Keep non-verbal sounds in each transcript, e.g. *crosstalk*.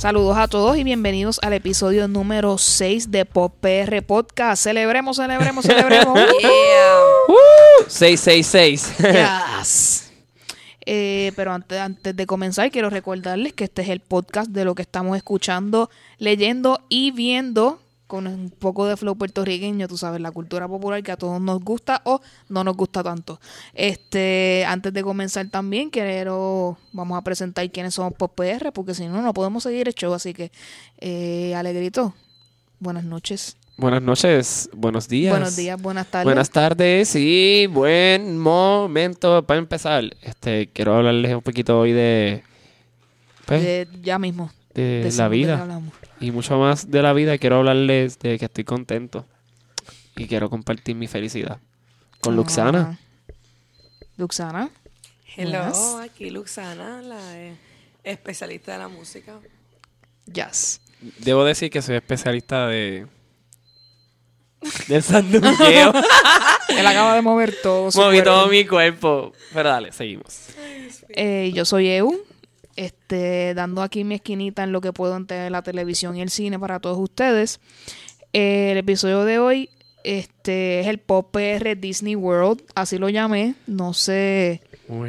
Saludos a todos y bienvenidos al episodio número 6 de Pop PR Podcast. Celebremos, celebremos, celebremos. *laughs* Uh, 666. Yes. Eh, pero antes, antes de comenzar, quiero recordarles que este es el podcast de lo que estamos escuchando, leyendo y viendo con un poco de flow puertorriqueño, tú sabes, la cultura popular que a todos nos gusta o no nos gusta tanto. Este, antes de comenzar también quiero, vamos a presentar quiénes somos Pop PR, porque si no, no podemos seguir el show, así que, eh, Alegrito, buenas noches. Buenas noches, buenos días. Buenos días, buenas tardes. Buenas tardes y buen momento para empezar. Este, quiero hablarles un poquito hoy de, pues, de, De- ya mismo. la de qué vida hablamos. Y mucho más de la vida. Quiero hablarles de que estoy contento y quiero compartir mi felicidad con Luxana. Ah. Luxana. Hello, Buenas. aquí Luxana, la eh, especialista de la música. Yes. Debo decir que soy especialista de del sandungueo. *laughs* Él acaba de mover todo. su Moví cuerpo. todo mi cuerpo. Pero dale, seguimos. Eh, yo soy Eu, este, dando aquí mi esquinita en lo que puedo entre la televisión y el cine para todos ustedes. Eh, el episodio de hoy este, es el Pop PR Disney World, así lo llamé. No sé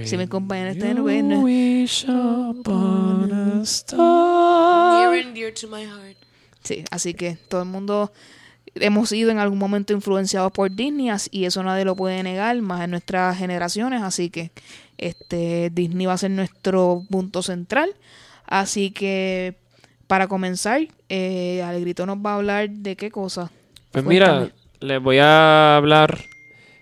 si me compañeros están viendo. wish upon a Near star. and dear to my heart. Sí, así que todo el mundo hemos sido en algún momento influenciados por Disney y eso nadie lo puede negar, más en nuestras generaciones, así que este Disney va a ser nuestro punto central. Así que para comenzar, eh, Alegrito nos va a hablar de qué cosa. Pues mira, les voy a hablar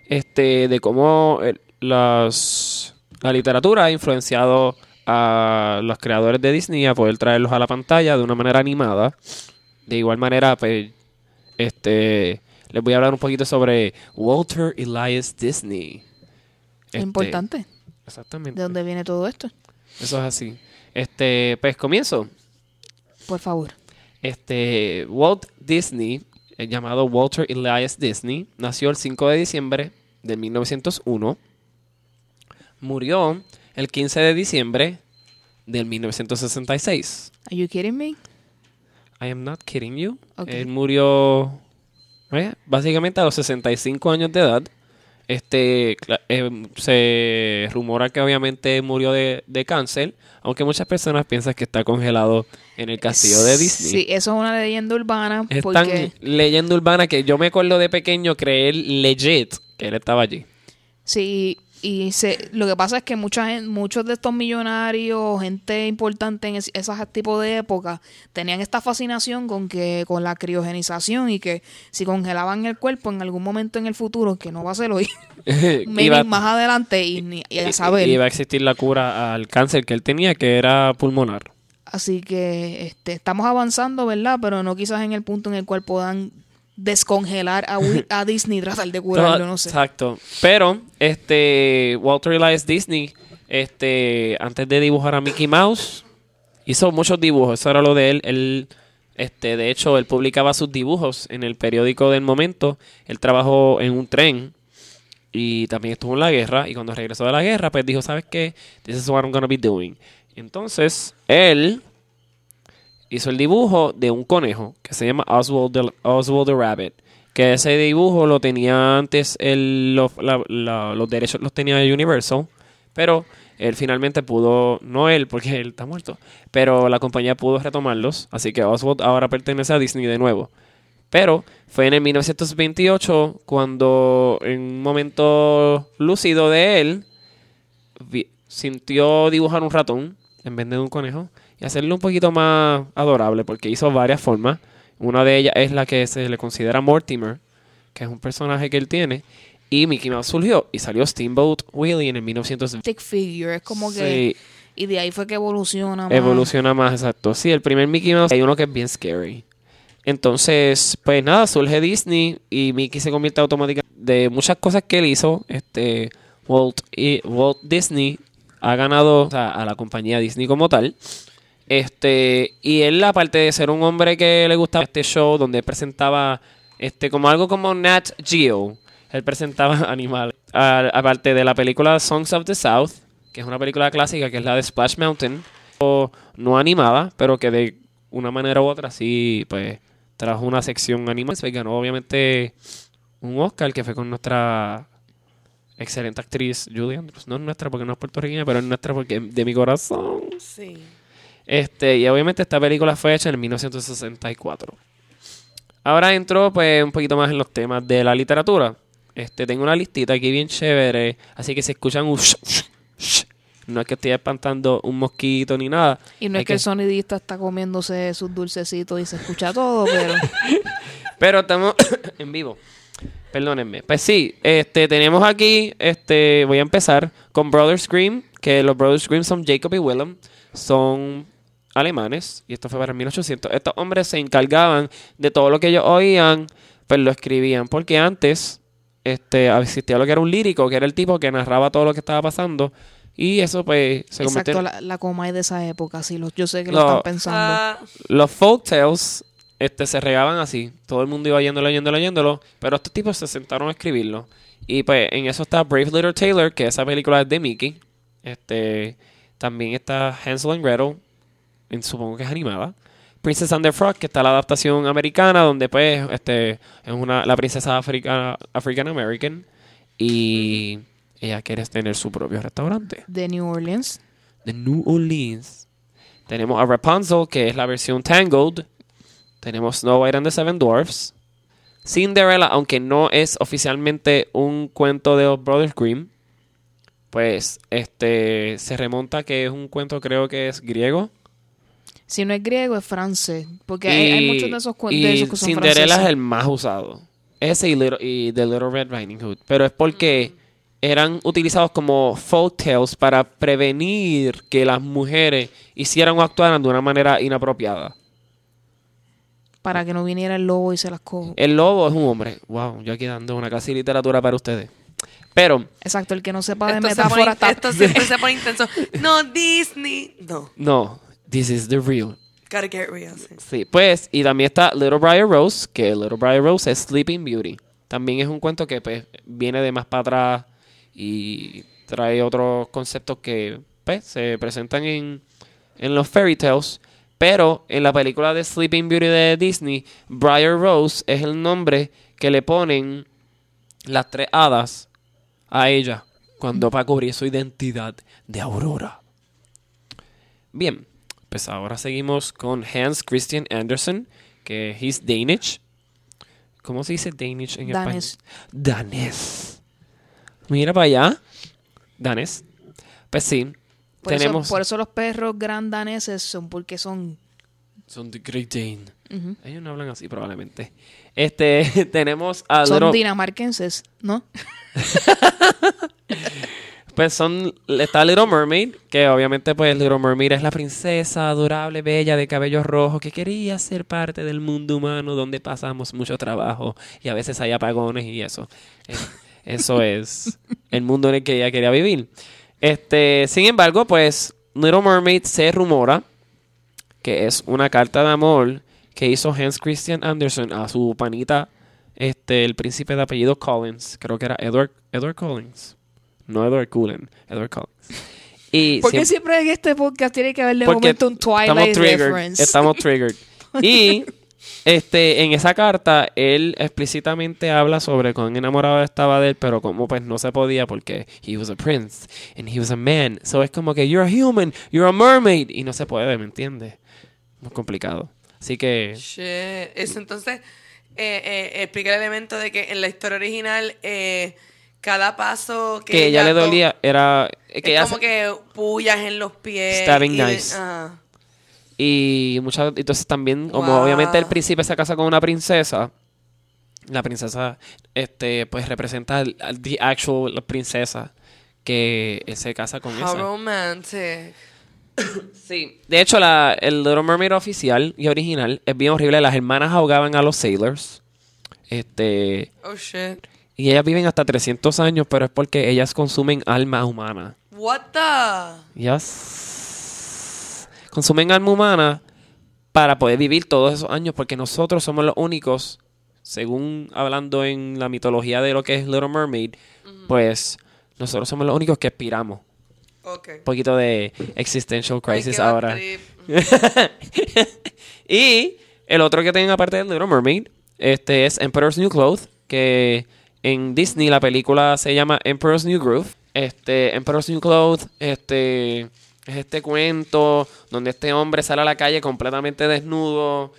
este de cómo eh, las, la literatura ha influenciado a los creadores de Disney a poder traerlos a la pantalla de una manera animada. De igual manera, pues, este, les voy a hablar un poquito sobre Walter Elias Disney. Este, Importante. Exactamente. ¿De dónde viene todo esto? Eso es así. Este, pues comienzo. Por favor. Este, Walt Disney, eh, llamado Walter Elias Disney, nació el 5 de diciembre de 1901. Murió el 15 de diciembre del 1966. Are you kidding me? I am not kidding you. Ok. Él murió eh, básicamente a los 65 años de edad. Este eh, se rumora que obviamente murió de, de cáncer, aunque muchas personas piensan que está congelado en el castillo de Disney. Sí, eso es una leyenda urbana Es porque tan leyenda urbana que yo me acuerdo de pequeño creer legit que él estaba allí. Sí, y se, lo que pasa es que mucha gen- muchos de estos millonarios, gente importante en es- esos tipos de épocas, tenían esta fascinación con que con la criogenización y que si congelaban el cuerpo en algún momento en el futuro, que no va a ser hoy, *laughs* iba, *laughs* más adelante y, ni- y a saber. iba a existir la cura al cáncer que él tenía, que era pulmonar. Así que este, estamos avanzando, ¿verdad? Pero no quizás en el punto en el cual puedan descongelar a, *laughs* Disney tratar de curarlo, no sé. Exacto. Pero, este, Walter Elias Disney, este, antes de dibujar a Mickey Mouse, hizo muchos dibujos. Eso era lo de él. Él, este, de hecho, él publicaba sus dibujos en el periódico del momento. Él trabajó en un tren y también estuvo en la guerra. Y cuando regresó de la guerra, pues dijo, ¿sabes qué? This is what I'm gonna be doing. Entonces, él hizo el dibujo de un conejo que se llama Oswald the, Oswald the Rabbit. Que ese dibujo lo tenía antes, el, lo- los derechos los tenía Universal, pero él finalmente pudo, no él, porque él está muerto, pero la compañía pudo retomarlos, así que Oswald ahora pertenece a Disney de nuevo. Pero fue en el 1928 cuando en un momento lúcido de él, sintió dibujar un ratón en vez de un conejo y hacerlo un poquito más adorable porque hizo varias formas. Una de ellas es la que se le considera Mortimer, que es un personaje que él tiene. Y Mickey Mouse surgió y salió Steamboat Willie en el 1920. Stick figure, es como que... Y de ahí fue que evoluciona más. evoluciona más, exacto. Sí, el primer Mickey Mouse hay uno que es bien scary. Entonces, pues nada, surge Disney y Mickey se convierte automáticamente de muchas cosas que él hizo. Este Walt, y Walt Disney ha ganado o sea, a la compañía Disney como tal. Este, y él, aparte de ser un hombre que le gustaba este show donde presentaba este como algo como Nat Geo, él presentaba *laughs* animales. Aparte de la película Songs of the South, que es una película clásica que es la de Splash Mountain, no animada, pero que de una manera u otra, sí, pues trajo una sección animal. Y ganó obviamente un Oscar que fue con nuestra excelente actriz Julie Andrews. No es nuestra porque no es puertorriqueña, pero es nuestra porque de mi corazón. Sí. Este, y obviamente esta película fue hecha en 1964. Ahora entro pues un poquito más en los temas de la literatura. Este, tengo una listita aquí bien chévere, así que si escuchan un no es que estoy espantando un mosquito ni nada. Y no es que el sonidista está comiéndose sus dulcecitos y se escucha todo, pero *laughs* Pero estamos *coughs* en vivo. Perdónenme. Pues sí, este, tenemos aquí, este, voy a empezar con Brothers Grimm, que los Brothers Grimm son Jacob y Willem, son alemanes, y esto fue para 1800. Estos hombres se encargaban de todo lo que ellos oían, pues lo escribían, porque antes este, existía lo que era un lírico, que era el tipo que narraba todo lo que estaba pasando, y eso pues se convirtió exacto, la, la coma de esa época, sí, los, yo sé que lo están pensando. Ah, los folktales este, se regaban así. Todo el mundo iba yéndolo, yéndolo, yéndolo. Pero estos tipos se sentaron a escribirlo. Y pues en eso está Brave Little Taylor, que esa película es de Mickey. Este, también está Hansel and Gretel, en- supongo que es animada. Princess and the Frog, que está la adaptación americana, donde pues este, es una, la princesa africana, African American. Y ella quiere tener su propio restaurante De New Orleans. de New Orleans. Tenemos a Rapunzel, que es la versión Tangled. Tenemos Snow White and the Seven Dwarfs. Cinderella, aunque no es oficialmente un cuento de los Brothers Grimm, pues este se remonta que es un cuento creo que es griego. Si no es griego, es francés. Porque hay, muchos de esos cuentos y de esos que son Cinderella franceses. es el más usado. Ese y, Little- y The Little Red Riding Hood. Pero es porque eran utilizados como folk tales para prevenir que las mujeres hicieran o actuaran de una manera inapropiada. Para que no viniera el lobo y se las cojo. El lobo es un hombre. Wow, yo aquí dando una clase de literatura para ustedes. Pero, Exacto, el que no sepa de esto, se metáfora pone, está... esto siempre se pone intenso. No, Disney. No. no, this is the real. Gotta get real. sí. Sí, pues, y también está Little Briar Rose, que Little Briar Rose es Sleeping Beauty. También es un cuento que pues, viene de más para atrás y trae otros conceptos que pues, se presentan en, en los fairy tales. Pero en la película de Sleeping Beauty de Disney, Briar Rose es el nombre que le ponen las tres hadas a ella cuando para cubrir su identidad de Aurora. Bien, pues ahora seguimos con Hans Christian Andersen, que es Danish. ¿Cómo se dice Danish en Danés. español? Danés. Mira para allá. Danés. Pues sí. Por, tenemos. eso, por eso los perros gran daneses son porque son... Son The Great Dane. Ellos no hablan así probablemente. Este, *laughs* tenemos a son dinamarquenses, ¿no? *laughs* Pues son, está Little Mermaid, que obviamente pues Little Mermaid es la princesa adorable, bella, de cabello rojo, que quería ser parte del mundo humano donde pasamos mucho trabajo y a veces hay apagones y eso. Eh, Eso *laughs* es el mundo en el que ella quería vivir. Este, sin embargo, pues Little Mermaid se rumora que es una carta de amor que hizo Hans Christian Andersen a su panita, este, el príncipe de apellido Collins, creo que era Edward, Edward Collins. No Edward Cullen, Edward Collins. Y Porque siempre- siempre en este podcast tiene que haber de porque momento un estamos Twilight triggered, reference. Estamos triggered. *laughs* Y este, en esa carta, él explícitamente habla sobre cuán enamorado estaba de él, pero como pues no se podía porque he was a prince and he was a man. So es como que you're a human, you're a mermaid. Y no se puede, ¿me entiendes? Muy complicado. Así que Shit. Eso entonces eh, eh, explica el elemento de que en la historia original eh, cada paso que, que ella le dolía era Es que ella como que pullas en los pies. Stabbing y knives. ajá. Y muchas, entonces también, como obviamente el príncipe se casa con una princesa, la princesa, este, pues representa al, al- the actual princesa que él se casa con How esa. romantic. Sí. De hecho, la, el Little Mermaid oficial y original es bien horrible. Las hermanas ahogaban a los sailors. Este, Oh shit. Y ellas viven hasta 300 años, pero es porque ellas consumen alma humana. What the? Yes. Consumen alma humana para poder vivir todos esos años, porque nosotros somos los únicos, según hablando en la mitología de lo que es Little Mermaid, pues nosotros somos los únicos que expiramos. Ok. Un poquito de existential Ay, crisis bad ahora. *laughs* Y el otro que tienen aparte de Little Mermaid este es Emperor's New Clothes, que en Disney la película se llama Emperor's New Groove. Este, Emperor's New Clothes, este, es este cuento donde este hombre sale a la calle completamente desnudo,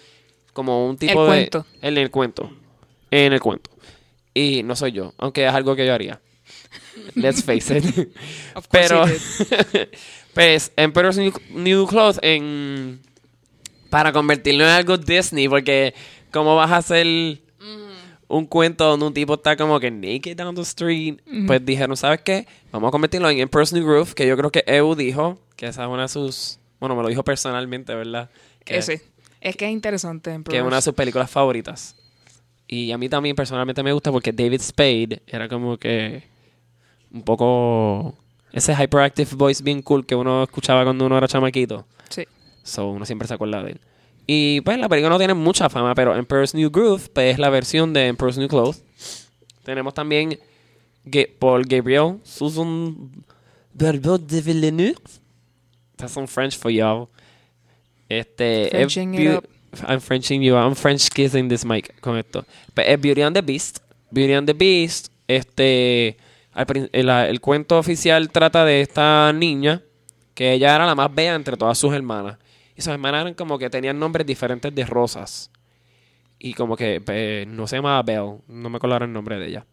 como un tipo El de... cuento. En el cuento. En el cuento. Y no soy yo, aunque es algo que yo haría. *laughs* Let's face it. Of course Pero, *laughs* pues, Emperor's New, New Clothes en... Para convertirlo en algo Disney, porque ¿cómo vas a hacer un cuento donde un tipo está como que naked down the street? Pues dijeron, ¿sabes qué? Vamos a convertirlo en New Groove, que yo creo que EU dijo, que esa es una de sus... Bueno, me lo dijo personalmente, ¿verdad? Que. Es que es interesante. que es una de sus películas favoritas. Y a mí también personalmente me gusta porque David Spade era como que un poco ese hyperactive voice bien cool que uno escuchaba cuando uno era chamaquito. Sí. So uno siempre se acuerda de él. Y pues la película no tiene mucha fama, pero Emperor's New Groove pues, es la versión de Emperor's New Clothes. Tenemos también Paul Gabriel, Susan Barbot de Villeneuve. That's some French for y'all. Este, es Frenching it beau- up. I'm Frenching you. I'm French kissing this mic con esto. Pues, es Beauty and the Beast. Beauty and the Beast. Este, el, el cuento oficial trata de esta niña que ella era la más bella entre todas sus hermanas. Y sus hermanas eran como que tenían nombres diferentes de rosas. Y como que pues, no se llamaba Belle. No me acuerdo el nombre de ella.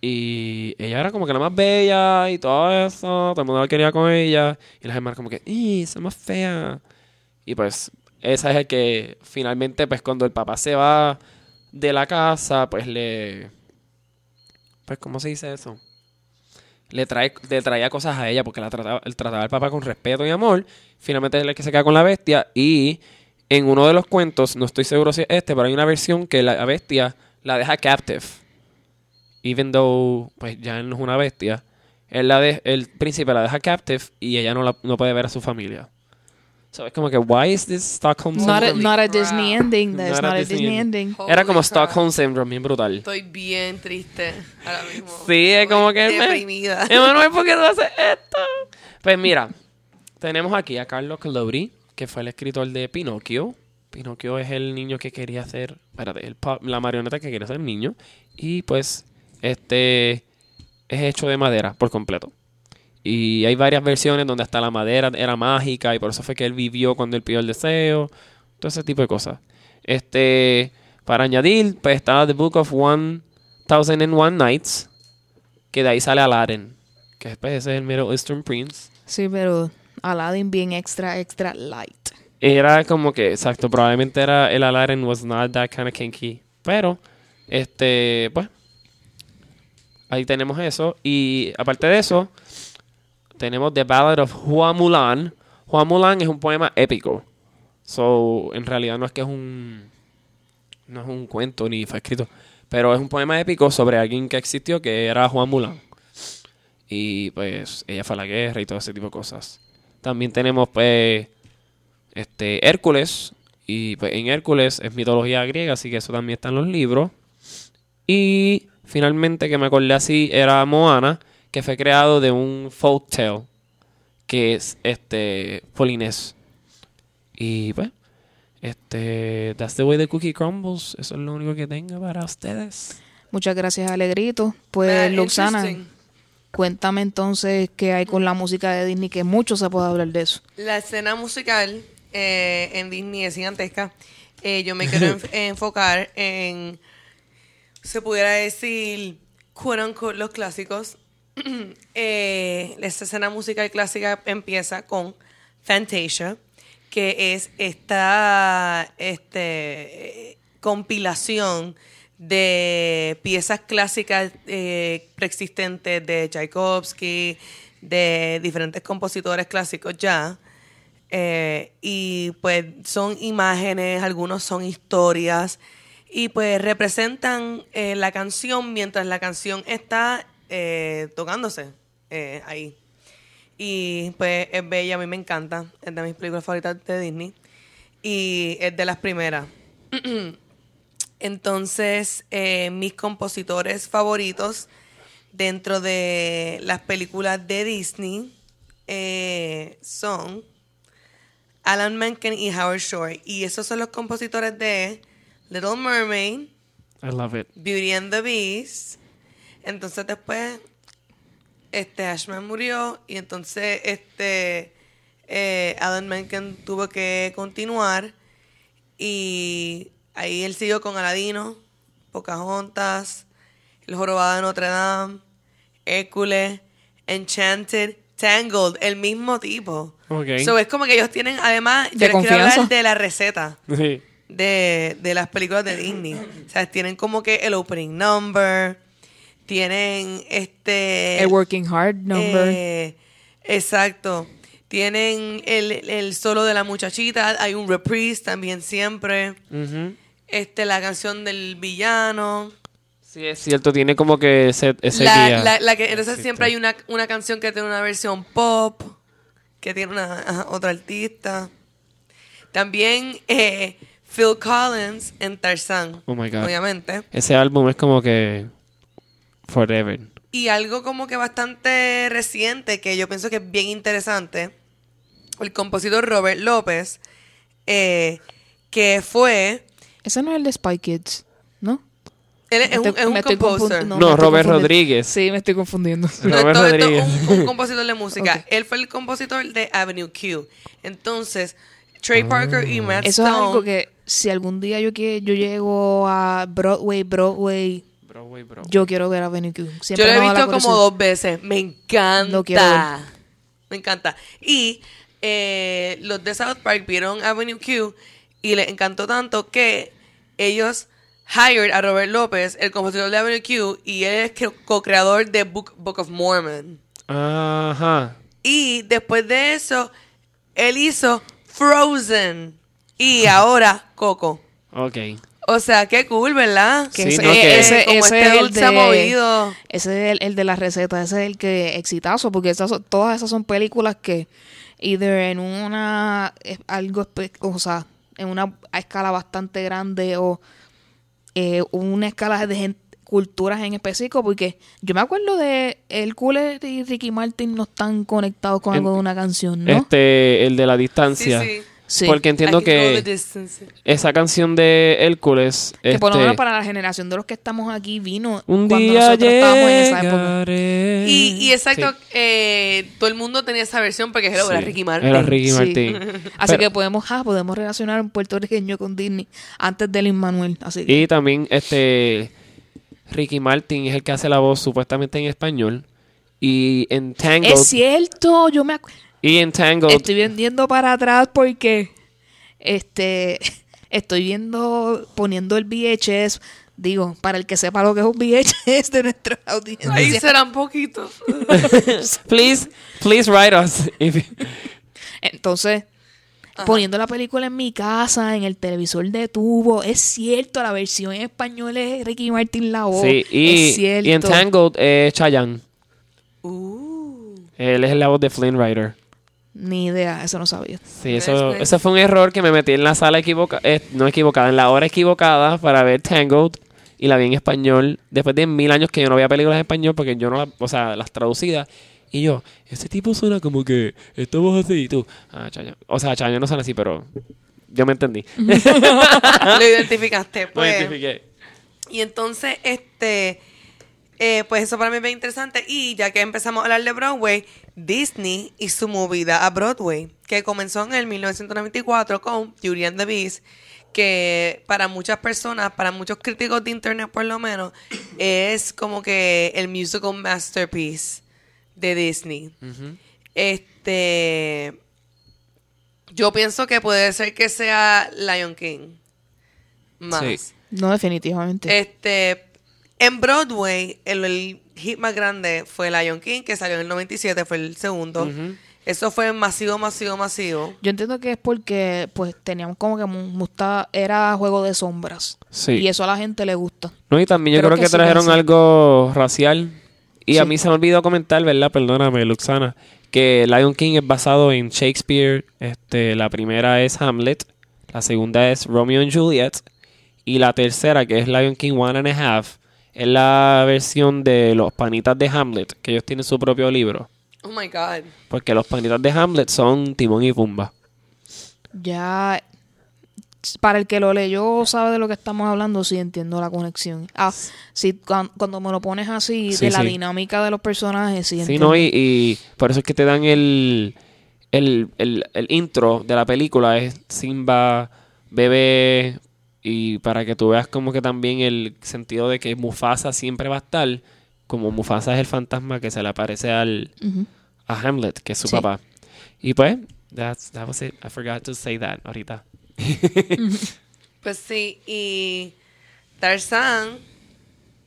Y ella era como que la más bella y todo eso. Todo el mundo la quería con ella. Y las hermanas como que, ¡y, es más fea! Y pues, esa es el que finalmente, pues cuando el papá se va de la casa, pues le... Pues, ¿cómo se dice eso? Le, trae, le traía cosas a ella porque la trataba, él al papá con respeto y amor. Finalmente es el que se queda con la bestia. Y en uno de los cuentos, no estoy seguro si es este, pero hay una versión que la bestia la deja captive. Even though, pues ya él no es una bestia. Él la el príncipe la deja captive y ella no, la- no puede ver a su familia. So, es como que, why is this Stockholm Not a, syndrome? not a crap. Disney ending. That's Not not, a Disney Disney ending. ending. Era Holy como crap. Stockholm Syndrome, bien brutal. Estoy bien triste ahora mismo. Sí, es como que... me- Deprimida. *laughs* Emanuel, ¿por qué tú haces esto? Pues mira, tenemos aquí a Carlo Collodi, que fue el escritor de Pinocchio. Pinocchio es el niño que quería ser... Espérate, el pa- la marioneta que quería ser niño. Y pues, este... Es hecho de madera por completo. Y hay varias versiones donde hasta la madera era mágica y por eso fue que él vivió cuando él pidió el deseo. Todo ese tipo de cosas. Este, para añadir, pues está The Book of One Thousand and One Nights, que de ahí sale Aladdin, que pues, ese es el Middle Eastern Prince. Sí, pero Aladdin bien extra, extra light. Era como que, exacto, probablemente era el Aladdin was not that kind of kinky. Pero, este, pues, ahí tenemos eso. Y aparte de eso, tenemos The Ballad of Hua Mulan. Hua Mulan es un poema épico. So, en realidad no es que es un. No es un cuento ni fue escrito. Pero es un poema épico sobre alguien que existió que era Juan Mulan. Y pues ella fue a la guerra y todo ese tipo de cosas. También tenemos pues este Hércules. Y pues en Hércules es mitología griega, así que eso también está en los libros. Y finalmente que me acordé así era Moana, que fue creado de un folk tale que es este polinés. Y pues, este, that's the way the cookie crumbles. Eso es lo único que tengo para ustedes. Muchas gracias, Alegrito. Pues, Ah, Luxana, cuéntame entonces qué hay con la música de Disney, que mucho se puede hablar de eso. La escena musical eh, en Disney es gigantesca. Eh, yo me quiero *laughs* enf- enfocar en, se pudiera decir, quote unquote, los clásicos. *clears throat* eh, esta escena musical clásica empieza con Fantasia, que es esta este, compilación de piezas clásicas eh, preexistentes de Tchaikovsky, de diferentes compositores clásicos ya. Eh, y pues son imágenes, algunos son historias, y pues representan eh, la canción mientras la canción está eh, tocándose eh, ahí. Y pues es bella, a mí me encanta, es de mis películas favoritas de Disney, y es de las primeras. *clears throat* Entonces, eh, mis compositores favoritos dentro de las películas de Disney eh, son Alan Menken y Howard Shore. Y esos son los compositores de Little Mermaid, I love it. Beauty and the Beast. Entonces después, este Ashman murió y entonces este eh, Alan Menken tuvo que continuar y ahí él siguió con Aladino, Pocahontas, El Jorobado de Notre Dame, Hércules, Enchanted, Tangled, el mismo tipo. Ok. So, es como que ellos tienen, además, yo De les quiero hablar de la receta Sí. de, de las películas de Disney. O sea, tienen como que el opening number, tienen este... El Working Hard number. eh, exacto. Tienen el, el solo de la muchachita, hay un reprise también siempre. Este, la canción del villano. Sí, es cierto, tiene como que ese, ese La, guía. la- la que, entonces Existe. siempre hay una, una canción que tiene una versión pop, que tiene una, ajá, otra artista. También eh, Phil Collins en Tarzán, Oh my God. obviamente. Ese álbum es como que forever. Y algo como que bastante reciente, que yo pienso que es bien interesante, el compositor Robert López, eh, que fue... Ese no es el de Spy Kids, ¿no? Él es, un, es composer. No, Robert. Rodríguez. Sí, me estoy confundiendo. No, *laughs* Robert esto- esto es Rodríguez. un, un compositor de música. Él fue el compositor de Avenue Q. Entonces, Trey Parker y Matt Eso es algo que si algún día yo que yo llego a Broadway, Broadway, Broadway, yo quiero ver a Avenue Q. yo Siempre lo he visto como dos veces. Me encanta. Lo quiero ver. Me encanta. Y eh, los de South Park vieron Avenue Q y les encantó tanto que ellos hired a Robert López, el compositor de Avenue Q, y él es co-creador de Book, Book of Mormon. Ajá. Y después de eso, él hizo Frozen. Y ahora Coco. Ok. O sea, qué cool, ¿verdad? Que Sí, ese, no, que- ese- como ese este es el dulce de, movido. Ese es el, el de la receta, ese es el que exitazo, porque esas todas esas son películas que either en una algo o sea, en una escala bastante grande o eh, una escala de gen- culturas en específico, porque yo me acuerdo de el Cooler y Ricky Martin no están conectados con algo de una canción, ¿no? Este, el de la distancia. sí. Sí. Porque entiendo que esa canción de Hércules. que por lo este, menos para la generación de los que estamos aquí vino Un cuando día nosotros estábamos en esa época. Y, y exacto, Sí. eh, todo el mundo tenía esa versión porque era Sí, Ricky Martin. Era Ricky Sí. Martin. *laughs* Así Pero- que podemos, ah, podemos relacionar un puertorriqueño con Disney antes del Manuel. Así que, Y también este Ricky Martin es el que hace la voz supuestamente en español. Y en Tangled. es cierto, yo me acu- Y en Tangled. estoy viendo para atrás porque este estoy viendo poniendo el VHS, digo, para el que sepa lo que es un VHS de nuestra audiencia. Ahí serán poquitos. *laughs* please, please write us. If- Entonces, poniendo la película en mi casa, en el televisor de tubo, es cierto, la versión en español es Ricky Martin la voz. sí, y, es cierto. y en Tangled es Chayanne. Uh. Él es la voz de Flynn Rider. Ni idea, eso no sabía. Sí, eso, ¿Ves? eso fue un error que me metí en la sala equivocada, no equivocada, en la hora equivocada para ver Tangled y la vi en español después de mil años que yo no veía películas en español porque yo no las, o sea, las traducidas. Y yo, ese tipo suena como que esta voz así y tú, ah, Chayanne. O sea, Chayanne no suena así, pero yo me entendí. *laughs* *laughs* Lo identificaste, Lo pues. identifiqué. Y entonces, este, eh, pues eso para mí es bien interesante. Y ya que empezamos a hablar de Broadway, Disney y su movida a Broadway, que comenzó en el 1994 con Beauty and the Beast, que para muchas personas, para muchos críticos de internet por lo menos, es como que el musical masterpiece de Disney. Este, yo pienso que puede ser que sea Lion King. Más. Sí. No, definitivamente. Este, en Broadway, el, el hit más grande fue Lion King, que salió en el 97, fue el segundo. Eso fue masivo, masivo, masivo. Yo entiendo que es porque pues teníamos como que era juego de sombras. Sí. Y eso a la gente le gusta. No, y también yo Creo creo que trajeron sí. algo racial. Y a mí se me olvidó comentar, ¿verdad? Perdóname, Luxana. Que Lion King es basado en Shakespeare. Este, la primera es Hamlet. La segunda es Romeo and Juliet. Y la tercera, que es Lion King One and a Half, es la versión de los panitas de Hamlet, que ellos tienen su propio libro. Oh my God. Porque los panitas de Hamlet son Timón y Pumba. ya para el que lo leyó sabe de lo que estamos hablando, sí entiendo la conexión. Ah, sí, cuan- cuando, me lo pones así, Sí, de la sí. dinámica de los personajes, sí, Sí, entiendo. ¿no? Y, y por eso es que te dan el, el, el, el intro de la película. Es Simba, bebé, y para que tú veas como que también el sentido de que Mufasa siempre va a estar, como Mufasa es el fantasma que se le aparece al, a Hamlet, que es su Sí. papá. Y pues, that's, that was it. I forgot to say that ahorita. *laughs* Pues sí, y Tarzan,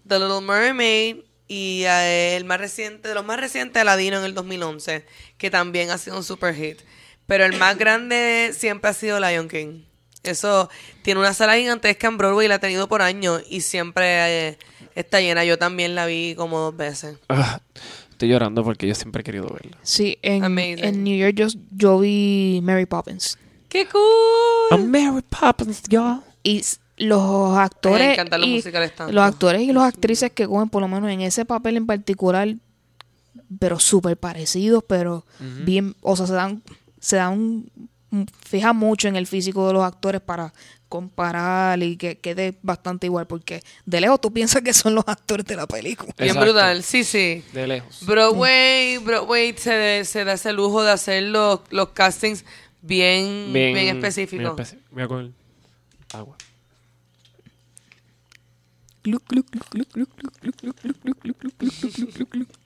The Little Mermaid y eh, el más reciente, de los más recientes, Aladino en el 2011, que también ha sido un super hit. Pero el más grande siempre ha sido Lion King. Eso tiene una sala gigantesca en Broadway y la ha tenido por años y siempre eh, está llena. Yo también la vi como dos veces. Ah, estoy llorando porque yo siempre he querido verla. Sí, en, New York yo, yo vi Mary Poppins. ¡Qué cool! I'm Mary Poppins, y'all. Y los actores. los y tanto. Los actores y las actrices que cogen, por lo menos en ese papel en particular, pero súper parecidos, pero bien. O sea, se dan. Se dan. Fija mucho en el físico de los actores para comparar y que quede bastante igual, porque de lejos tú piensas que son los actores de la película. Bien Exacto. brutal, sí, sí. De lejos. Broadway, Broadway se, se da ese lujo de hacer los, los castings bien, bien, específicos. bien Voy a coger agua.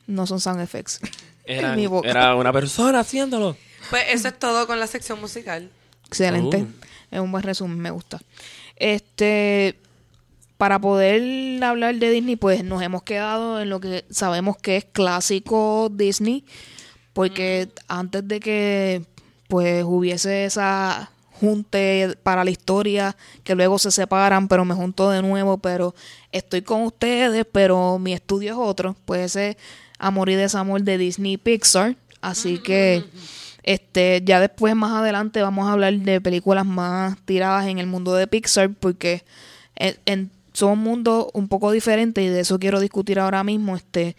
No son sound effects. Era, En mi boca. era una persona haciéndolo. Pues eso es todo con la sección musical. Excelente. Oh. Es un buen resumen, me gusta. Este, para poder hablar de Disney, pues nos hemos quedado en lo que sabemos que es clásico Disney, porque antes de que pues hubiese esa junte para la historia, que luego se separan, pero me junto de nuevo, pero estoy con ustedes, pero mi estudio es otro, pues ese amor y desamor de Disney y Pixar, así que este ya después más adelante vamos a hablar de películas más tiradas en el mundo de Pixar porque en, en- son un mundo un poco diferente y de eso quiero discutir ahora mismo este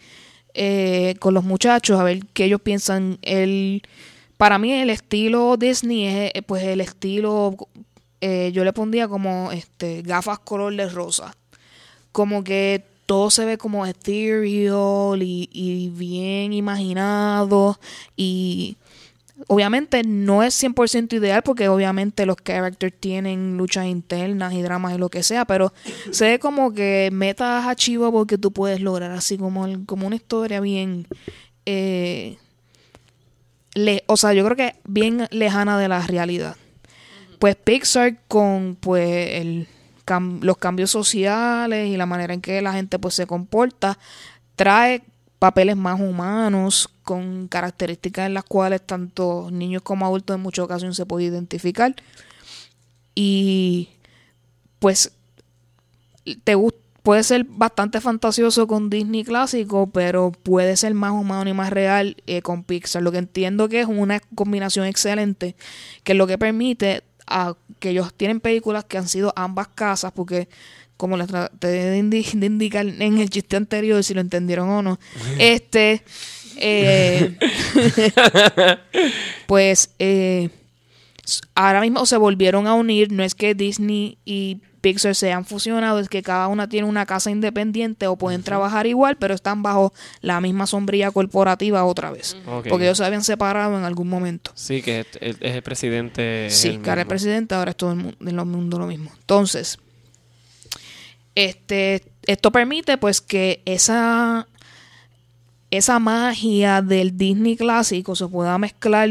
eh, con los muchachos a ver qué ellos piensan. El para mí el estilo Disney es eh, pues el estilo eh, yo le pondría como este gafas color de rosa. Como que todo se ve como ethereal y, y bien imaginado y obviamente no es 100% ideal porque obviamente los characters tienen luchas internas y dramas y lo que sea, pero se ve como que metas archivo porque tú puedes lograr así como, el- como una historia bien... eh, le- o sea, yo creo que bien lejana de la realidad. Pues Pixar con pues el los cambios sociales y la manera en que la gente pues se comporta trae papeles más humanos con características en las cuales tanto niños como adultos en muchas ocasiones se puede identificar y pues te puede ser bastante fantasioso con Disney clásico, pero puede ser más humano y más real eh, con Pixar. Lo que entiendo que es una combinación excelente, que es lo que permite a que ellos tienen películas que han sido ambas casas, porque como les traté de, indi- de indicar en el chiste anterior, si lo entendieron o no, *laughs* este, eh, *laughs* pues eh, ahora mismo se volvieron a unir. No es que Disney y Pixar se han fusionado, es que cada una tiene una casa independiente o pueden trabajar igual, pero están bajo la misma sombrilla corporativa otra vez. Porque ellos se habían separado en algún momento. Sí, que es, es- es el presidente. es Sí, el que ahora el presidente, ahora es todo el mundo, en el mundo lo mismo. Entonces, este, esto permite pues que esa, esa magia del Disney clásico se pueda mezclar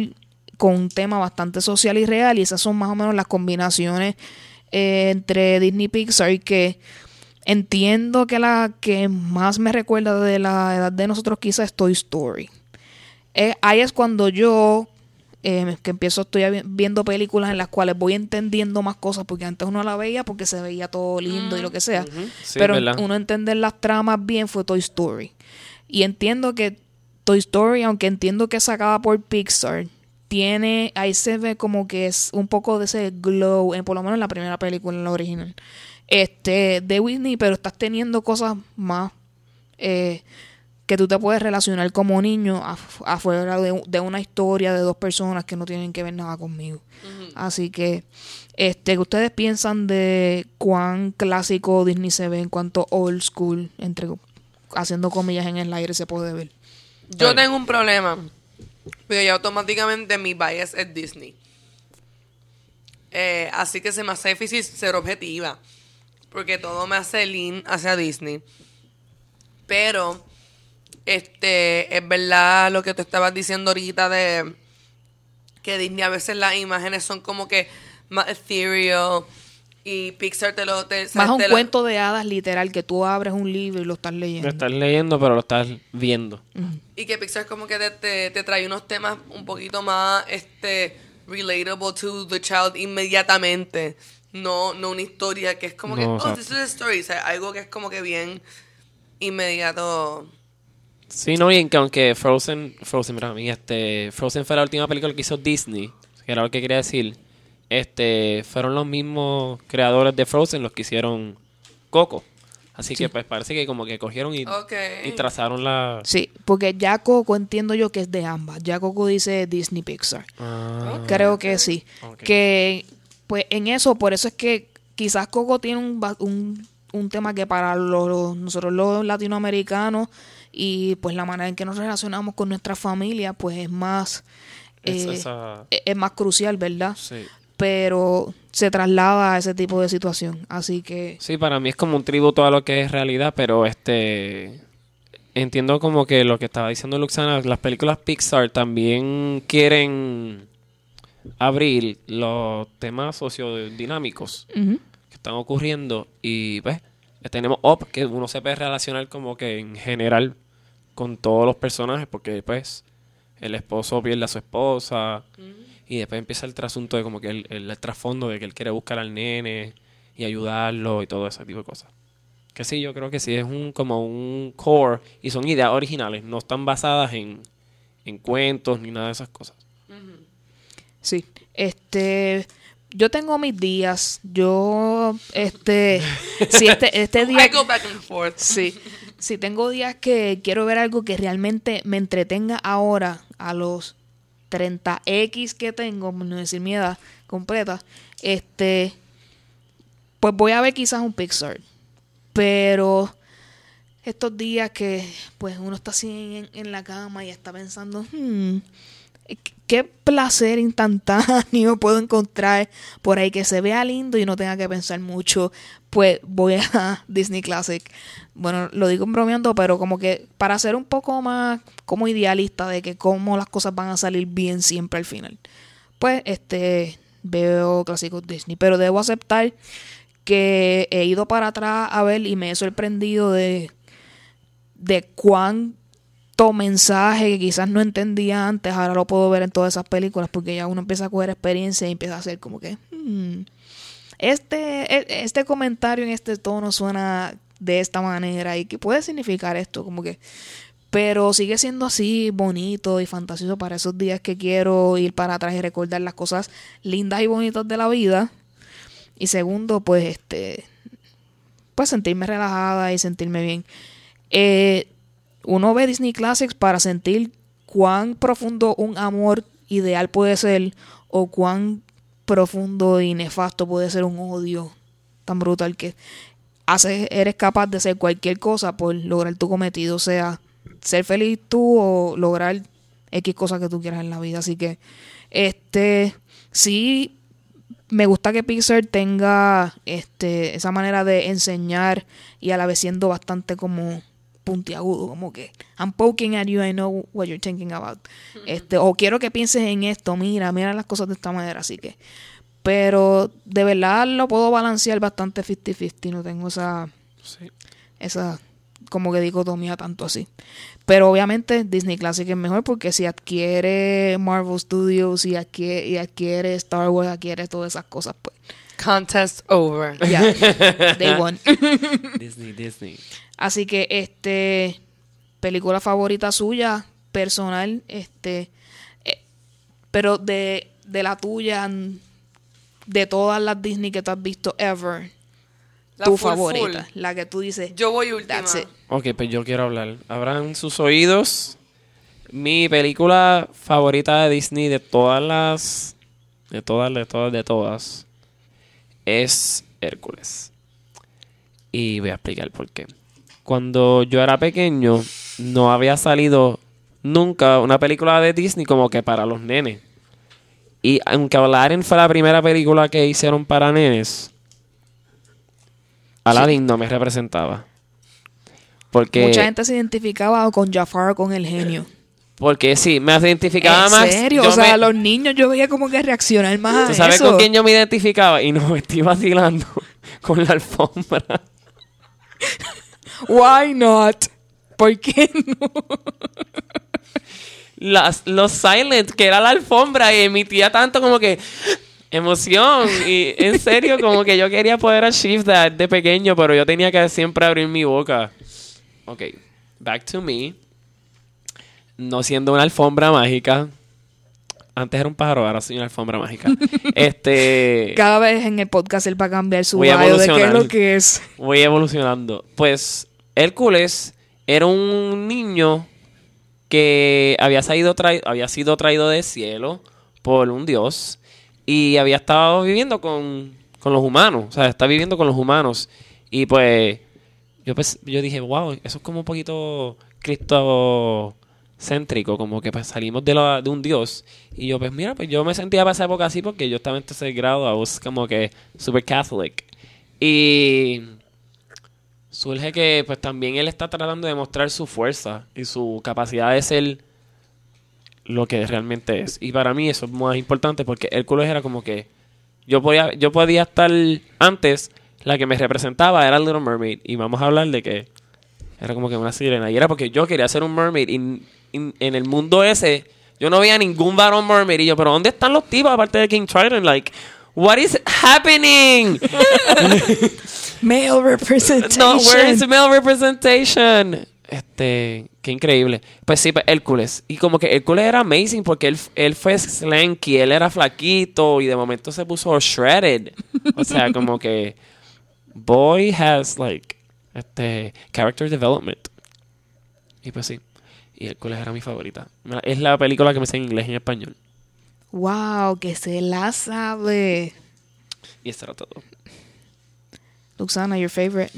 con un tema bastante social y real y esas son más o menos las combinaciones eh, entre Disney y Pixar que entiendo que la que más me recuerda de la edad de nosotros quizás es Toy Story. Eh, ahí es cuando yo eh, que empiezo estoy vi- viendo películas en las cuales voy entendiendo más cosas porque antes uno la veía porque se veía todo lindo y lo que sea Sí, pero ¿verdad? uno entender las tramas bien fue Toy Story y entiendo que Toy Story aunque entiendo que es sacada por Pixar tiene ahí se ve como que es un poco de ese glow en por lo menos en la primera película en la original este de Whitney pero estás teniendo cosas más eh, que tú te puedes relacionar como niño af- afuera de, de una historia de dos personas que no tienen que ver nada conmigo. Así que, este, ¿qué ustedes piensan de cuán clásico Disney se ve en cuanto old school, entre haciendo comillas en el aire se puede ver? Yo tengo un problema. Porque ya automáticamente mi bias es Disney. Eh, así que se me hace difícil ser objetiva. Porque todo me hace lean hacia Disney. Pero, este, es verdad lo que tú estabas diciendo ahorita de que Disney a veces las imágenes son como que más ethereal y Pixar te lo... Te, Más un te lo- cuento de hadas literal que tú abres un libro y lo estás leyendo. Lo estás leyendo, pero lo estás viendo. Y que Pixar como que te, te, te trae unos temas un poquito más este relatable to the child inmediatamente. No, no una historia que es como que, oh, exacto. this is a story. O sea, algo que es como que bien inmediato. Sí, no, y en que aunque Frozen, Frozen, mí, este, Frozen fue la última película que hizo Disney, que era lo que quería decir, este, fueron los mismos creadores de Frozen los que hicieron Coco. Así que pues parece que como que cogieron y, y trazaron la... Sí, porque ya Coco entiendo yo que es de ambas. Ya Coco dice Disney Pixar. Ah, Creo que sí. Que, pues en eso, por eso es que quizás Coco tiene un, un, un tema que para los, los- nosotros los latinoamericanos y pues la manera en que nos relacionamos con nuestra familia, pues es más, es- eh, esa- es es más crucial, ¿verdad? sí. Pero se traslada a ese tipo de situación. Así que, Sí, para mí es como un tributo a lo que es realidad, pero este entiendo como que lo que estaba diciendo Luxana, las películas Pixar también quieren abrir los temas sociodinámicos que están ocurriendo y pues tenemos Up que uno se puede relacionar como que en general con todos los personajes porque pues el esposo pierde a su esposa y después empieza el trasunto de como que el, el- el trasfondo de que él quiere buscar al nene y ayudarlo y todo ese tipo de cosas. Que sí, yo creo que sí, es un como un core y son ideas originales, no están basadas en, en cuentos ni nada de esas cosas. sí. Este, yo tengo mis días. Yo, este, *laughs* si este, este día... I go back and forth. Sí, sí, tengo días que quiero ver algo que realmente me entretenga ahora a los 30X que tengo, no decir mi edad completa, este, pues voy a ver quizás un Pixar. Pero estos días que pues uno está así en, en la cama y está pensando, hmm, qué placer instantáneo *laughs* puedo encontrar por ahí que se vea lindo y no tenga que pensar mucho, pues voy a *laughs* Disney Classic. Bueno, lo digo bromeando, pero como que para ser un poco más como idealista de que cómo las cosas van a salir bien siempre al final. Pues este veo clásicos Disney, pero debo aceptar que he ido para atrás a ver y me he sorprendido de de cuánto mensaje que quizás no entendía antes, ahora lo puedo ver en todas esas películas porque ya uno empieza a coger experiencia y empieza a hacer como que hmm, este e- este comentario en este tono suena de esta manera y que puede significar esto como que pero sigue siendo así bonito y fantasioso para esos días que quiero ir para atrás y recordar las cosas lindas y bonitas de la vida. Y segundo pues este pues sentirme relajada y sentirme bien. Eh, uno ve Disney Classics para sentir cuán profundo un amor ideal puede ser o cuán profundo y nefasto puede ser un odio tan brutal que haces, eres capaz de hacer cualquier cosa por lograr tu cometido, sea ser feliz tú o lograr X cosas que tú quieras en la vida. Así que, este, sí, me gusta que Pixar tenga este, esa manera de enseñar y a la vez siendo bastante como puntiagudo, como que I'm poking at you, I know what you're thinking about. Este, o quiero que pienses en esto, mira, mira las cosas de esta manera, así que pero de verdad lo puedo balancear bastante 50-50, no tengo esa Sí. esa como que dicotomía tanto así. Pero obviamente Disney Classic es mejor porque si adquiere Marvel Studios y adquiere, y adquiere Star Wars, adquiere todas esas cosas, pues Contest over. ya, *laughs* they won. Disney, Disney. Así que, este, película favorita suya, personal, este, eh, pero de, de la tuya, de todas las Disney que tú has visto ever, La tu full, favorita. full. La que tú dices. Yo voy última. That's it. Ok, pues yo quiero hablar. Abran sus oídos. Mi película favorita de Disney de todas las. De todas, de todas, de todas. Es Hércules. Y voy a explicar por qué. Cuando yo era pequeño, no había salido nunca una película de Disney como que para los nenes. Y aunque Aladdin fue la primera película que hicieron para nenes, Aladdin no me representaba. Porque, Mucha gente se identificaba con Jafar o con el genio. porque sí, me identificaba ¿En más. serio? yo o sea, me- los niños yo veía como que reaccionar más ¿Tú a sabes eso. con quién yo me identificaba? Y no *laughs* me estoy vacilando con la alfombra. *laughs* Why not? ¿Por qué no? Las, los silent, que era la alfombra y emitía tanto como que emoción. Y en serio, como que yo quería poder achieve that de pequeño, pero yo tenía que siempre abrir mi boca. Ok, back to me. No siendo una alfombra mágica. Antes era un pájaro, ahora soy una alfombra mágica. *laughs* este. Cada vez en el podcast él va a cambiar su Voy bio de qué es lo que es. voy evolucionando. Pues Hércules era un niño que había, sido trai- había sido traído del cielo por un dios y había estado viviendo con, con los humanos. O sea, está viviendo con los humanos. Y pues yo, pues, yo dije, wow, eso es como un poquito cristocéntrico, como que pues salimos de, la- de un dios. Y yo, pues mira, pues yo me sentía para esa época así porque yo estaba en tercer grado, I was como que super catholic. Y surge que pues también él está tratando de mostrar su fuerza y su capacidad de ser lo que realmente es. Y para mí eso es más importante porque Hércules era como que yo podía, yo podía estar antes, la que me representaba era Little Mermaid. Y vamos a hablar de que era como que una sirena. Y era porque yo quería ser un mermaid. Y en- el mundo ese, yo no veía ningún varón mermaid. Y yo, pero ¿dónde están los tipos aparte de King Triton? Like, what is happening? *laughs* Male *laughs* representation. No, where is the male representation? Este, qué increíble. Pues sí, pues Hércules. Y como que Hércules era amazing porque él, él fue slanky, él era flaquito y de momento se puso shredded. O sea, como que boy has like este character development. Y pues sí. Y Hércules era mi favorita. Es la película que me sé en inglés y en español. Wow, que se la sabe. Y eso era todo. Luxana, your favorite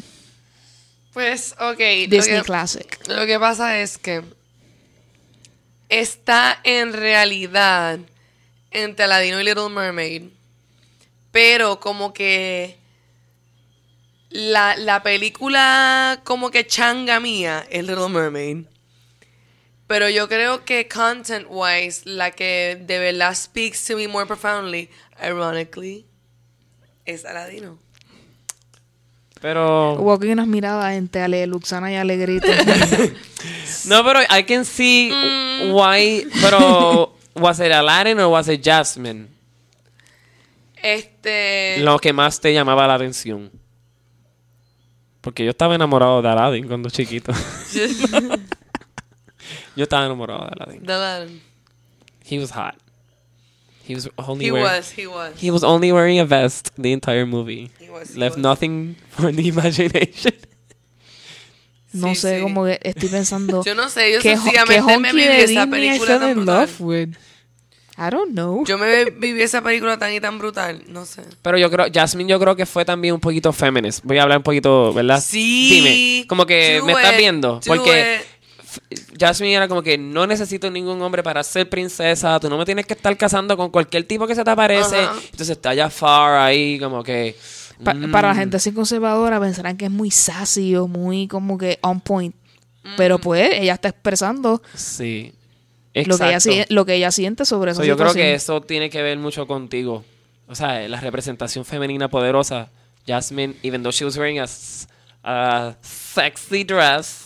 Pues, ok. Disney lo que, classic. lo que pasa es que está en realidad entre Aladino y Little Mermaid. Pero como que la, la película como que changa mía es Little Mermaid. Pero yo creo que content wise, la que de verdad speaks to me more profoundly, ironically, es Aladino. Pero aquí unas miradas entre Ale, Luxana y Alegrito. *laughs* No, pero I can see why. Pero, ¿was it Aladdin o was it Jasmine? Este. Lo que más te llamaba la atención. Porque yo estaba enamorado de Aladdin cuando chiquito. *laughs* yo estaba enamorado de Aladdin. de Aladdin. He was hot. He was only He wearing, was, he was. He was only wearing a vest the entire movie. He was, he Left was. nothing for the *laughs* imagination. No Sí, sé, sí. como que estoy pensando. *laughs* Yo no sé, yo ¿qué, ho- sencillamente me viví esa película tan brutal. I don't know. Yo me viví esa película tan y tan brutal, no sé. Pero yo creo, Jasmine yo creo que fue también un poquito feminist. Voy a hablar un poquito, ¿verdad? Sí. Dime, como que Do me estás viendo. do Porque it. Jasmine era como que no necesito ningún hombre para ser princesa. Tú no me tienes que estar casando con cualquier tipo que se te aparece. Ajá. Entonces está Jafar ahí como que... Pa- mm, Para la gente así conservadora pensarán que es muy sassy o muy como que on point. Pero pues ella está expresando Sí. lo que, ella, Exacto. sie- lo que ella siente sobre eso. So, yo creo que eso tiene que ver mucho contigo. O sea, la representación femenina poderosa. Jasmine, even though she was wearing a, a sexy dress.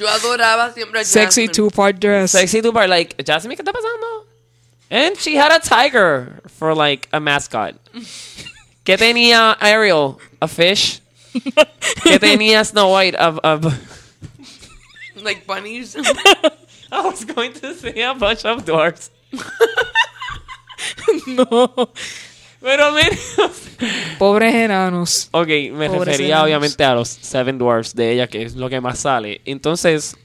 Yo adoraba siempre a Sexy two-part dress. Sexy two part, like, Jasmine, ¿qué está pasando? And she had a tiger for like a mascot. *laughs* ¿Qué tenía Ariel? A fish. ¿Qué tenía Snow White? A, a- *laughs* Like bunnies. *laughs* I was going to say a bunch of dwarfs. no. Pero mira. *laughs* Pobres enanos. Ok, me Pobres refería enanos. obviamente a los Seven Dwarfs de ella, que es lo que más sale. Entonces,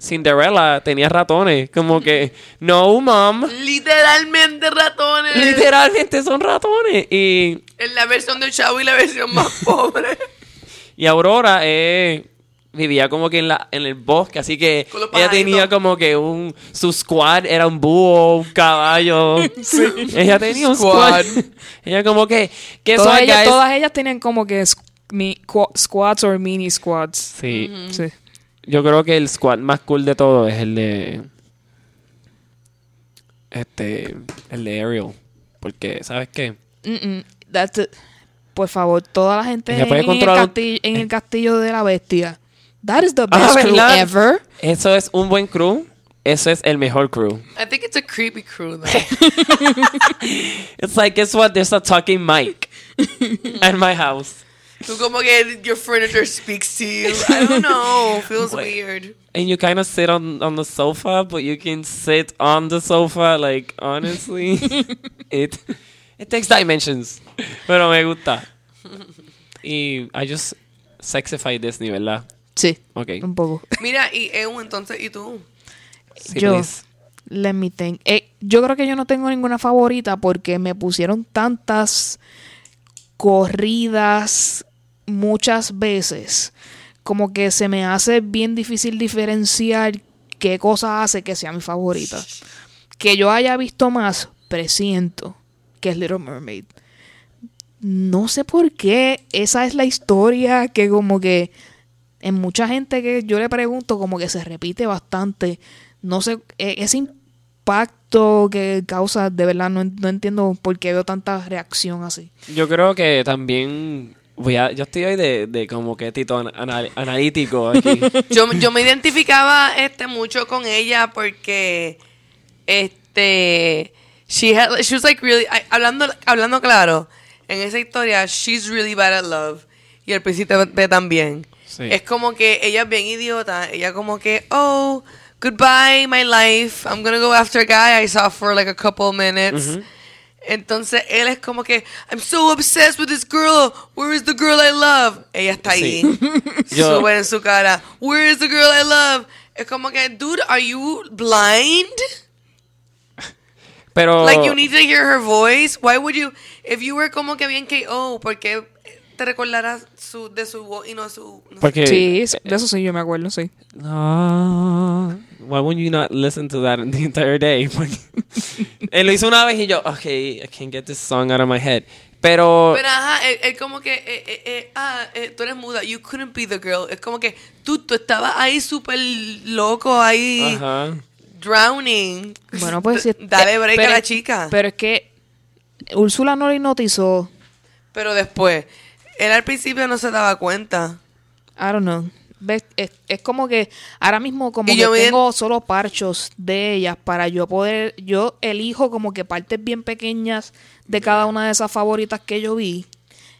Cinderella tenía ratones. Como que, *laughs* no, mom. Literalmente ratones. Literalmente son ratones. Y, En la versión de Chavo y la versión más pobre. *laughs* y Aurora eh, vivía como que en, la, en el bosque, así que ella tenía como que un... Su squad era un búho, un caballo. *laughs* Ella tenía un squad. Squad. *laughs* ella como que... que Todas eso, ellas, guys? todas ellas tenían como que mi- squads o mini squads. Sí. Sí. Yo creo que el squad más cool de todo es el de. Este. El de Ariel. Porque, ¿sabes qué? Mm-mm, that's it. Por favor, toda la gente en, puede en el castillo, en el castillo de la bestia. That is the Ah, best crew ever. Eso es un buen crew. Eso es el mejor crew. I think it's a creepy crew, though. *laughs* It's like, guess what? There's a talking mic *laughs* at my house. Tú como que your furniture speaks to you. I don't know. *laughs* Feels Wait. weird. And you kind of sit on, on the sofa, but you can sit on the sofa. Like, honestly, it, it takes dimensions. Pero me gusta. Y I just sexify Disney, ¿verdad? Sí, Ok. un poco. Mira, y Eu, entonces, ¿y tú? Sí, yo, please. let me think. Eh, yo creo que yo no tengo ninguna favorita porque me pusieron tantas corridas muchas veces como que se me hace bien difícil diferenciar qué cosa hace que sea mi favorita. Que yo haya visto más, presiento que es Little Mermaid. No sé por qué, esa es la historia que como que en mucha gente que yo le pregunto como que se repite bastante. No sé, e- ese impacto que causa, de verdad no, en- no entiendo por qué veo tanta reacción así. Yo creo que también voy a, yo estoy hoy de, de como que tito ana- anal- analítico aquí. *laughs* Yo, yo me identificaba este mucho con ella porque este she had she was like really I- hablando hablando claro en esa historia she's really bad at love y el príncipe también Sí. es como que ella es bien idiota ella como que oh goodbye my life I'm gonna go after a guy I saw for like a couple minutes entonces él es como que I'm so obsessed with this girl where is the girl I love ella está ahí Sí. *laughs* Sube en su cara. Where is the girl I love? Es como que, dude, are you blind? Pero Like you need to hear her voice. Why would you? If you were como que bien KO, ¿por qué te recordarás su, de su voz y no su? no porque Sí, de eso sí yo me acuerdo, sí. no, why would you not listen to that the entire day? *laughs* Él lo hizo una vez y yo, okay, I can't get this song out of my head. Pero, Pero ajá, él, él como que, eh, eh, eh, ah, eh, tú eres muda, you couldn't be the girl. Es como que tú, tú estabas ahí súper loco, ahí ajá. drowning. Bueno, pues *laughs* sí. Dale eh, break pero- a la chica. Pero es que Úrsula no le hipnotizó. Pero después, él al principio no se daba cuenta. I don't know. ¿Ves? Es, es como que ahora mismo como Y que yo tengo solo parchos de ellas para yo poder, yo elijo como que partes bien pequeñas de cada una de esas favoritas que yo vi,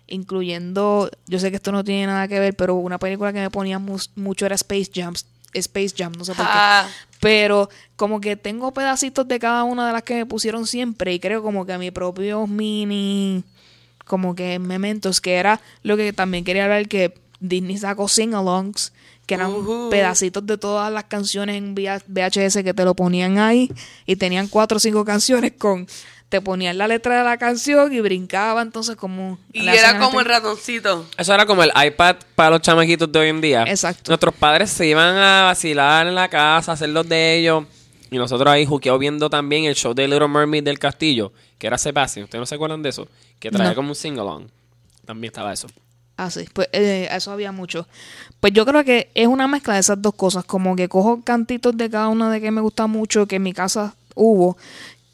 incluyendo, yo sé que esto no tiene nada que ver, pero una película que me ponía mucho era Space Jam, Space Jam, no sé por qué. Ah. Pero como que tengo pedacitos de cada una de las que me pusieron siempre y creo como que mi propio mini, como que mementos, que era lo que también quería hablar, que Disney sacó sing-alongs, que eran pedacitos de todas las canciones en VH- VHS que te lo ponían ahí y tenían cuatro o cinco canciones con... Te ponían la letra de la canción y brincaba entonces como... Y era como el ratoncito. Eso era como el iPad para los chamaquitos de hoy en día. Exacto. Nuestros padres se iban a vacilar en la casa, a hacer los de ellos. Y nosotros ahí juqueados viendo también el show de Little Mermaid del castillo, que era Sebastian. ¿Ustedes no se acuerdan de eso? Que traía No. como un sing-along. También estaba eso. Ah, sí, pues eh, eso había mucho. Pues yo creo que es una mezcla de esas dos cosas, como que cojo cantitos de cada una de que me gusta mucho, que en mi casa hubo,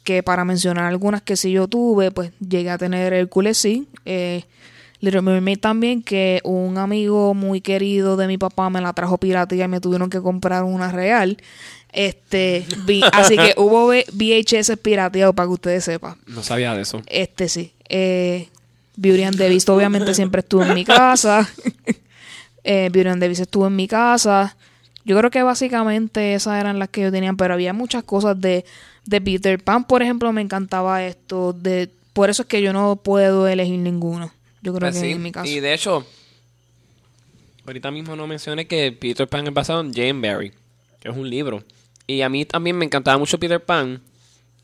que para mencionar algunas que sí yo tuve, pues llegué a tener Hércules, sí, eh, Little Mermaid también, que un amigo muy querido de mi papá me la trajo pirata y me tuvieron que comprar una real. Este, vi- así que *laughs* hubo VHS pirateado para que ustedes sepan. No sabía de eso. Este sí. Eh, Beauty and the Beast obviamente siempre estuvo en mi casa. *laughs* eh, Beauty and the Beast estuvo en mi casa. Yo creo que básicamente esas eran las que yo tenía, pero había muchas cosas de, de Peter Pan, por ejemplo, me encantaba esto, de por eso es que yo no puedo elegir ninguno. Yo creo Pues que sí, en mi caso. Y de hecho, ahorita mismo no mencioné que Peter Pan es basado en Jane Barry, que es un libro. Y a mí también me encantaba mucho Peter Pan.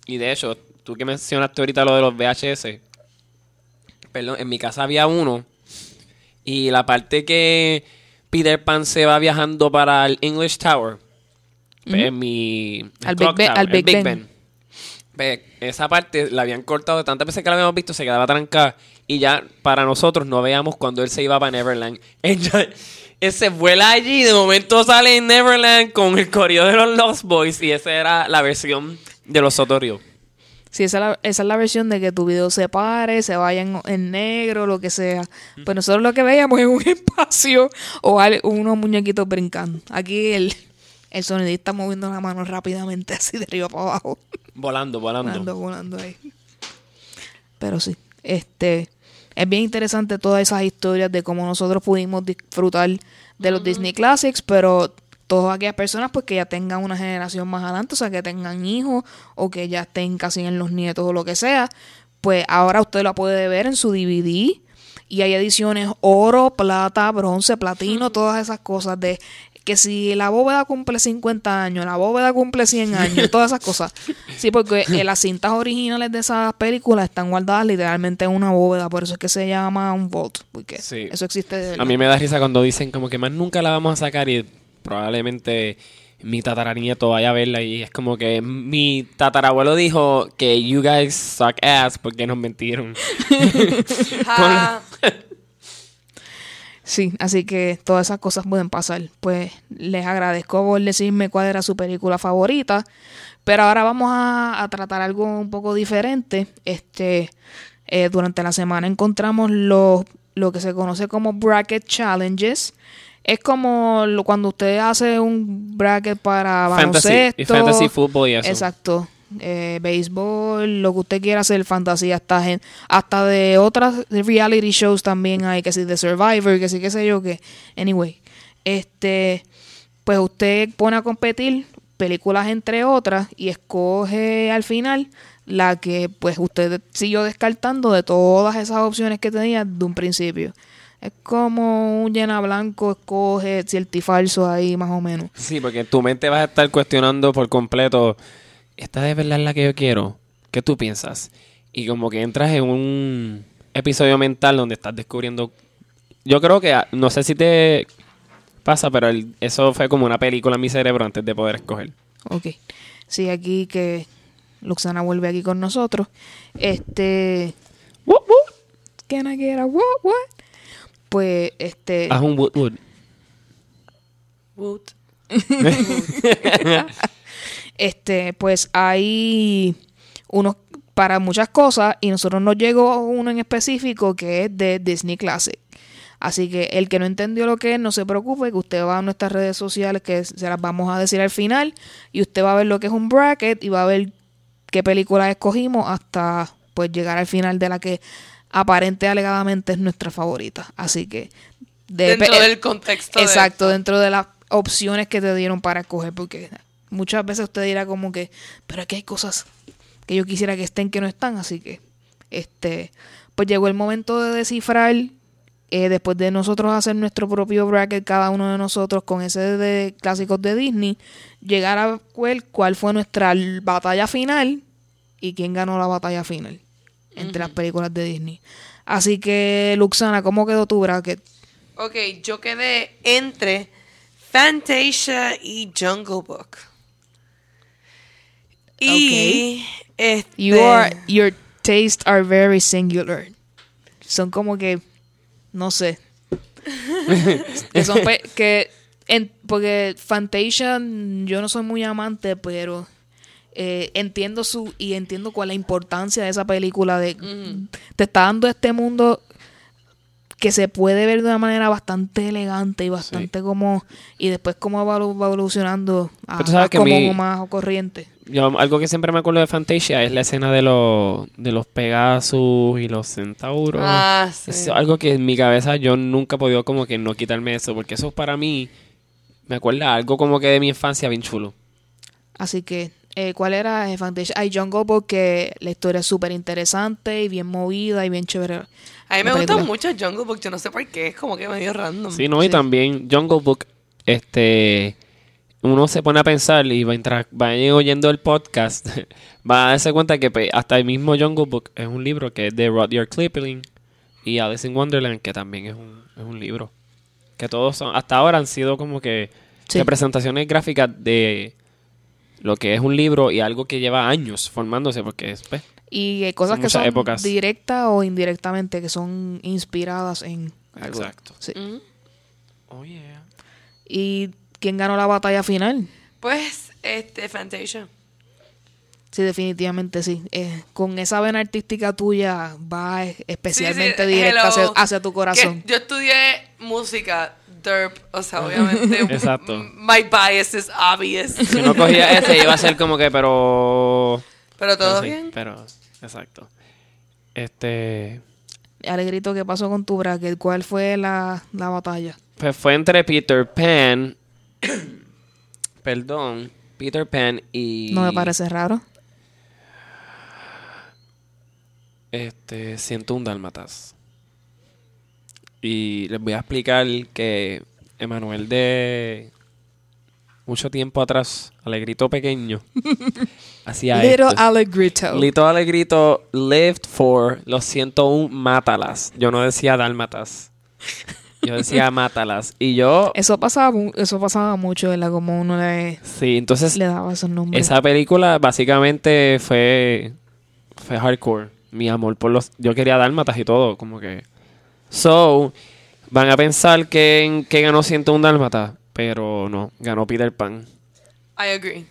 Y de hecho, tú que mencionaste ahorita lo de los VHS, perdón, en mi casa había uno. Y la parte que Peter Pan se va viajando para el English Tower, pues, en mi Al Big Ben- Tower, al Big Ben. Ben. Pues, esa parte la habían cortado de tantas veces que la habíamos visto, se quedaba trancada. Y ya para nosotros no veíamos cuando él se iba para Neverland. *laughs* se vuela allí y de momento sale en Neverland con el corrido de los Lost Boys. Y esa era la versión de los Sotorios. Sí, esa es, la, esa es la versión de que tu video se pare, se vaya en, en negro, lo que sea. Pues nosotros lo que veíamos es un *laughs* espacio o unos muñequitos brincando. Aquí el, el sonidista moviendo la mano rápidamente *laughs* así de arriba para abajo. Volando, volando. Volando, volando ahí. Pero sí, este es bien interesante todas esas historias de cómo nosotros pudimos disfrutar de los Disney Classics, pero todas aquellas personas pues que ya tengan una generación más adelante, o sea, que tengan hijos o que ya estén casi en los nietos o lo que sea, pues ahora usted la puede ver en su DVD y hay ediciones oro, plata, bronce, platino, todas esas cosas de que si la bóveda cumple 50 años, la bóveda cumple 100 años, todas esas cosas. Sí, porque eh, las cintas originales de esas películas están guardadas literalmente en una bóveda, por eso es que se llama un vault, porque Sí. eso existe de A mí me da risa cuando dicen como que más nunca la vamos a sacar y probablemente mi tataranieto vaya a verla y es como que mi tatarabuelo dijo que you guys suck ass porque nos mentieron. *laughs* *laughs* Ja. Sí, así que todas esas cosas pueden pasar. Pues les agradezco por decirme cuál era su película favorita. Pero ahora vamos a, a tratar algo un poco diferente. Este, eh, durante la semana encontramos lo, lo que se conoce como bracket challenges. Es como lo- cuando usted hace un bracket para Fantasy, baloncesto. y fantasy fútbol y eso. Exacto. Eh, béisbol, lo que usted quiera hacer, fantasía, hasta, gen- hasta de otras reality shows también hay, que si de Survivor, que sí, qué sé yo, que, anyway, este, pues usted pone a competir películas entre otras y escoge al final la que pues usted siguió descartando de todas esas opciones que tenía de un principio. Es como un llena blanco, escoge cierto y ahí más o menos. Sí, porque en tu mente vas a estar cuestionando por completo, ¿esta de verdad es la que yo quiero? ¿Qué tú piensas? Y como que entras en un episodio mental donde estás descubriendo... Yo creo que, ah, no sé si te pasa, pero el- eso fue como una película en mi cerebro antes de poder escoger. Ok. Sí, aquí que Luxana vuelve aquí con nosotros. Este. What, what? Can I get a what, what? Pues, este. Haz un wood wood. Woot. *laughs* *laughs* Este, pues hay unos para muchas cosas y nosotros nos llegó uno en específico que es de Disney Classic. Así que el que no entendió lo que es, no se preocupe, que usted va a nuestras redes sociales, que se las vamos a decir al final, y usted va a ver lo que es un bracket y va a ver qué película escogimos hasta pues llegar al final de la que aparente alegadamente es nuestra favorita. Así que de- Dentro del contexto Exacto, dentro de las opciones que te dieron para escoger, porque muchas veces usted dirá como que, pero aquí hay cosas que yo quisiera que estén que no están, así que, este, pues llegó el momento de descifrar, eh, después de nosotros hacer nuestro propio bracket, cada uno de nosotros con ese de clásicos de Disney, llegar a ver cuál fue nuestra batalla final y quién ganó la batalla final entre las películas de Disney. Así que, Luxana, ¿cómo quedó tu bracket? Ok, yo quedé entre Fantasia y Jungle Book. Y este, You are, your tastes are very singular. Son como que, no sé. *laughs* que son pe- que, en, porque Fantasia, yo no soy muy amante, pero eh, entiendo su, y entiendo cuál es la importancia de esa película de, te está dando este mundo que se puede ver de una manera bastante elegante y bastante como, y después cómo va, va evolucionando a, como mi- más corriente. Yo, algo que siempre me acuerdo de Fantasia es la escena de los, de los Pegasus y los centauros. Ah, sí. Es algo que en mi cabeza yo nunca he podido como que no quitarme eso, porque eso para mí me acuerda algo como que de mi infancia bien chulo. Así que Eh, ¿Cuál era? Eh, Fantasia. Hay Jungle Book, que la historia es súper interesante y bien movida y bien chévere. A mí me gusta mucho Jungle Book, yo no sé por qué, es como que medio random. Sí, no, y también Jungle Book, este, uno se pone a pensar y va a entrar, va a ir oyendo el podcast, *laughs* va a darse cuenta que pues, hasta el mismo Jungle Book es un libro que es de Rudyard Kipling y Alice in Wonderland, que también es un, es un libro. Que todos son, hasta ahora han sido como que Sí. representaciones gráficas de lo que es un libro y algo que lleva años formándose, porque es, pues, Y hay cosas Son que son épocas. directas o indirectamente, que son inspiradas en algo. Exacto. Sí. Mm. Oh, yeah. ¿Y quién ganó la batalla final? Pues, este, Fantasia. Sí, definitivamente sí. Eh, con esa vena artística tuya va especialmente Sí, sí, directa hacia, hacia tu corazón. Que yo estudié música, derp, o sea, obviamente. *laughs* Exacto. My bias is obvious. Si no cogía ese, iba a ser como que, pero... Pero todo pero sí, bien. Pero, exacto. Este... Alegrito, ¿qué pasó con tu bracket? ¿Cuál fue la, la batalla? Pues fue entre Peter Pan... *coughs* perdón. Peter Pan y... No me parece raro. Este, 101 dálmatas. Y les voy a explicar que Emanuel de mucho tiempo atrás, Alegrito pequeño, *laughs* hacía Little esto. Alegrito. Lito Alegrito lived for los 101 mátalas. Yo no decía dálmatas. *laughs* Yo decía mátalas. Y yo, Eso pasaba, eso pasaba mucho, ¿verdad? Como uno le, sí, entonces le daba esos nombres. esa película básicamente fue fue hardcore. Mi amor por los yo quería dálmatas y todo, como que so van a pensar que que ganó 101 dálmatas, pero no, ganó Peter Pan. I agree.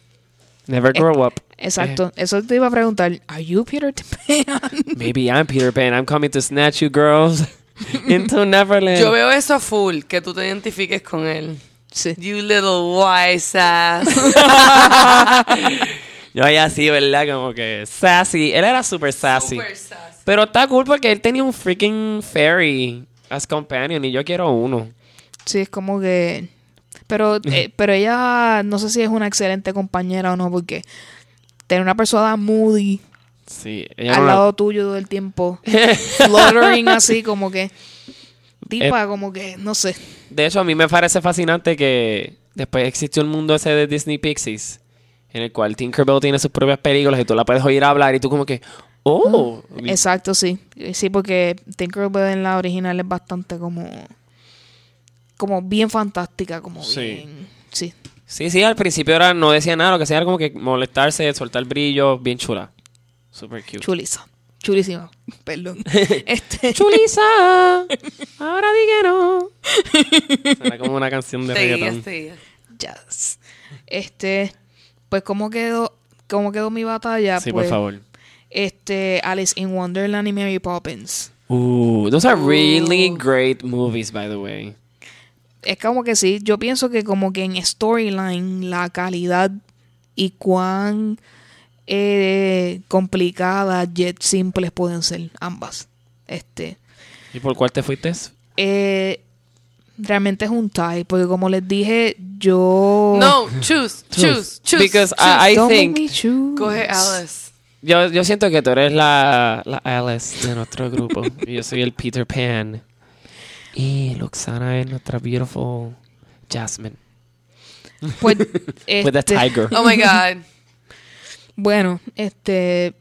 Never grow up. Exacto. Eso te iba a preguntar. ¿Are you Peter Pan? *laughs* Maybe I'm Peter Pan. I'm coming to snatch you girls *laughs* into Neverland. Yo veo eso full, que tú te identifiques con él. sí. You little wise ass. *laughs* Yo ahí así, ¿verdad? Como que sassy. Él era super sassy. Super sassy. Pero está cool porque él tenía un freaking fairy as companion y yo quiero uno. Sí, es como que... Pero, *laughs* eh, pero ella no sé si es una excelente compañera o no, porque tener una persona moody Sí, ella al no la- lado tuyo todo el tiempo, *laughs* fluttering así, como que... Tipa, como que, no sé. De hecho, a mí me parece fascinante que después existió el mundo ese de Disney Pixies, en el cual Tinkerbell tiene sus propias películas y tú la puedes oír hablar y tú como que, oh, Exacto, sí. Sí, porque Tinkerbell en la original es bastante como... Como bien fantástica, como Sí. bien... Sí. sí, sí, al principio era, no decía nada, lo que hacía era como que molestarse, soltar brillo, bien chula. Super cute. Chulisa. Chulísima. Perdón. *laughs* este, *laughs* Chulisa, ahora di que no. Era como una canción de reggaetón. Yes. Este, pues cómo quedó, cómo quedó mi batalla, Sí, pues, por favor. Este, Alice in Wonderland y Mary Poppins. Ooh, those are really Ooh. great movies, by the way. Es como que sí, yo pienso que como que en storyline la calidad y cuán eh, complicadas, yet simples pueden ser ambas. Este, ¿Y por cuál te fuiste? eh, realmente es un tie, porque como les dije, yo No, choose, choose, choose. Because choose. I, I Don't make think me choose. Coge Alice. yo, yo siento que tú eres la, la Alice de nuestro grupo y *laughs* yo soy el Peter Pan y Luxana es nuestra beautiful Jasmine Pues, *laughs* with the este, tiger. Oh my god. Bueno, este.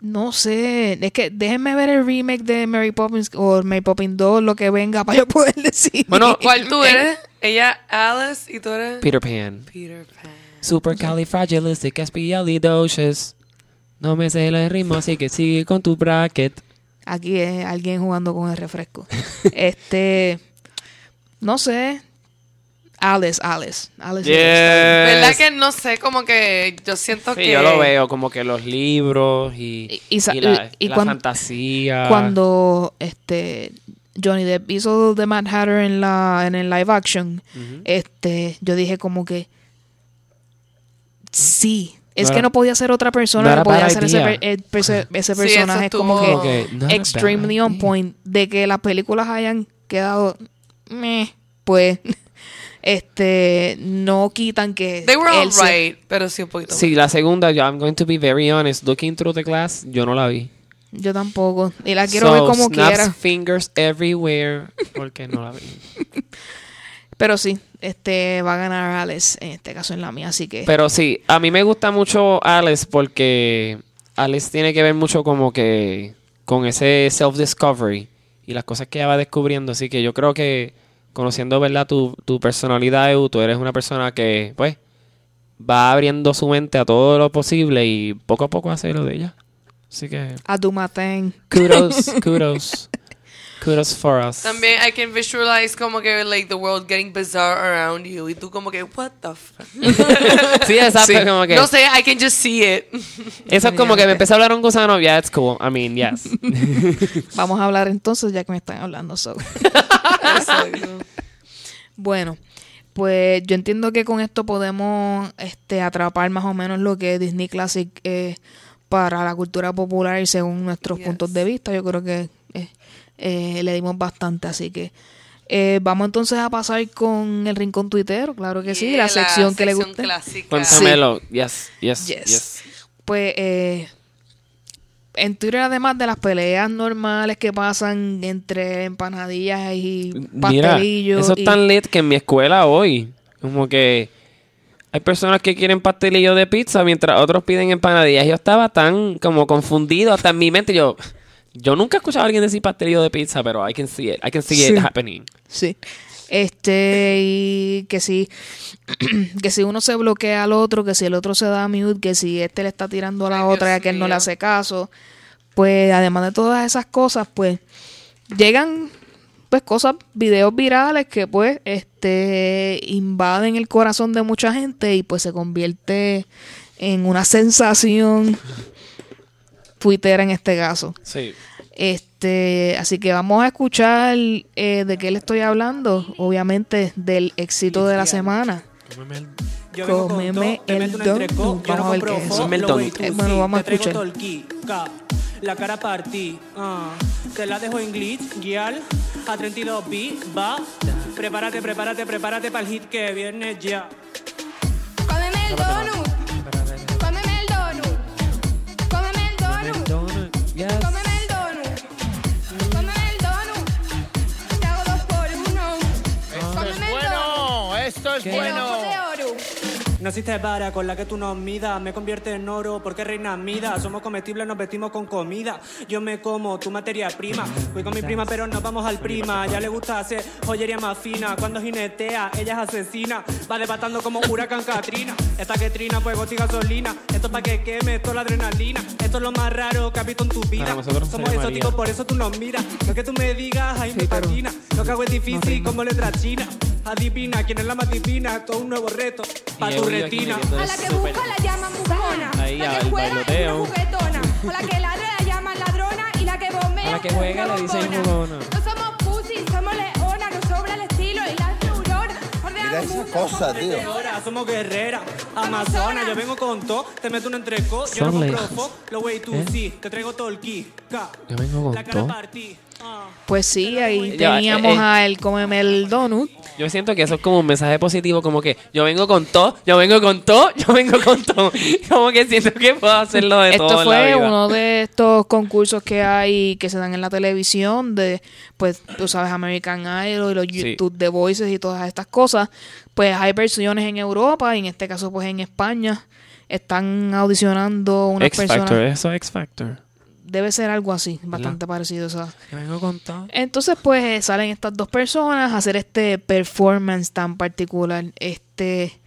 No sé. Es que déjenme ver el remake de Mary Poppins o Mary Poppins 2, lo que venga para yo poder decir. Bueno, *laughs* ¿Cuál tú eres? Ella, Alice, y tú eres. Peter Pan. Peter Pan. Supercalifragilisticexpialidocious. No me sé el ritmo, así que sigue con tu bracket. Aquí es alguien jugando con el refresco. *laughs* este. No sé. Alice, Alice. Alice. Yes. ¿Verdad que no sé? Como que yo siento Sí, que. yo lo veo como que los libros y, Y- y y la, y la cuan- fantasía. Cuando este Johnny Depp hizo The Mad Hatter en la en el live action, este yo dije como que sí es No que era- no podía ser otra no persona que podía ser ese, ese Sí, personaje como que Ok, not a extremely on point de que las películas hayan quedado meh, pues este, no quitan que They were él se- alright, pero sí un poquito. Sí, la segunda, yo, I'm going to be very honest. Looking through the glass, yo no la vi. Yo tampoco. Y la quiero So, ver como snaps quiera. fingers everywhere, porque no la vi. *laughs* Pero sí, este va a ganar Alex, en este caso en la mía, así que Pero sí, a mí me gusta mucho Alice porque Alice tiene que ver mucho como que con ese self-discovery y las cosas que ella va descubriendo. Así que yo creo que conociendo, ¿verdad? Tu, tu personalidad, Eu, tú eres una persona que, pues, va abriendo su mente a todo lo posible y poco a poco hace lo de ella. Así que, a tu maten. kudos, *laughs* kudos. Kudos for us. También I can visualize como que like the world getting bizarre around you y tú como que what the fuck. *laughs* Sí, exacto. Sí. Como que, No sé, I can just see it. *laughs* eso es como que me empecé a hablar un gusano. Yeah, it's cool. I mean, yes. *laughs* Vamos a hablar entonces ya que me están hablando so. Bueno, pues yo entiendo que con esto podemos este, atrapar más o menos lo que es Disney Classic eh, para la cultura popular y según nuestros Yes. puntos de vista. Yo creo que eh, le dimos bastante, así que eh, vamos entonces a pasar con el rincón tuitero, claro que sí, la, sección que le gusta. clásica. Cuéntamelo. Yes, yes, Yes. yes. Pues eh, en Twitter, además de las peleas normales que pasan entre empanadillas y Mira, pastelillos. eso es y- tan lit que en mi escuela hoy, como que hay personas que quieren pastelillo de pizza mientras otros piden empanadillas. Yo estaba tan como confundido hasta en mi mente. Yo, yo nunca he escuchado a alguien decir pastelillo de pizza, pero I can see it. I can see Sí. it happening. Sí. Este, y que si, *clears throat* que si uno se bloquea al otro, que si el otro se da mute, que si este le está tirando a la Ay, otra y Dios aquel no le hace caso, pues además de todas esas cosas, pues llegan pues cosas, videos virales que pues este invaden el corazón de mucha gente y pues se convierte en una sensación tuitera en este caso. Sí. Este, así que vamos a escuchar eh, de qué le estoy hablando, obviamente del éxito de la semana. Yo vengo con Cómeme el yo Vamos a ver qué es Cómeme el tú Eh, bueno, vamos a escuchar. La cara partí, ah, te la dejo en glitch, guial, a 32 b va. Prepárate, prepárate, prepárate para el hit que viene ya. Cómeme el donut. Cómeme el donut. Cómeme el donut. Te hago dos por uno. Cómeme el donut. Bueno, esto es bueno. Existe vara con la que tú nos midas, me convierte en oro porque reina mida. Somos comestibles, nos vestimos con comida. Yo me como tu materia prima. Fui con mi prima, pero nos vamos al prima. Ya le gusta hacer joyería más fina. Cuando jinetea, ella es asesina. Va debatando como huracán Katrina. Esta que trina, pues y gasolina. Esto es pa' que queme toda la adrenalina. Esto es lo más raro que has visto en tu vida. Somos exóticos, por eso tú nos miras. Lo que tú me digas, ahí me patina. Lo que hago es difícil como letra china. Adivina quién es la más divina. Todo un nuevo reto para tu retina. A la que busca la llaman buscona. Ahí, la que juega es una juguetona. A la que ladra la llaman ladrona. Y la que bombea A la que juega una le dicen bombona. jugona. No somos pussy, somos leona. Nos sobra el estilo y las neuronas. Ordenamos Mira esa mundo, cosa, somos tío. Somos guerreras, amazonas, yo vengo con todo, te meto un entrecot, yo no compro lo wey tú ¿Eh? sí, te traigo todo el ki, ka, Yo vengo con la cara todo. partí. Pues sí, ahí teníamos eh, eh. a él cómeme el donut. Yo siento que eso es como un mensaje positivo, como que yo vengo con todo, yo vengo con todo, yo vengo con todo. *laughs* Como que siento que puedo hacerlo de todo Esto en la fue vida. uno de estos concursos que hay que se dan en la televisión de, pues, tú sabes, American Idol y los Sí. YouTube The Voices y todas estas cosas. Pues hay versiones en Europa y en este caso, pues, en España. Están audicionando unas X personas. Factor, eso es X Factor. Debe ser algo así, bastante parecido. o sea. Yo vengo con todo. Entonces, pues eh, salen estas dos personas a hacer este performance tan particular. Este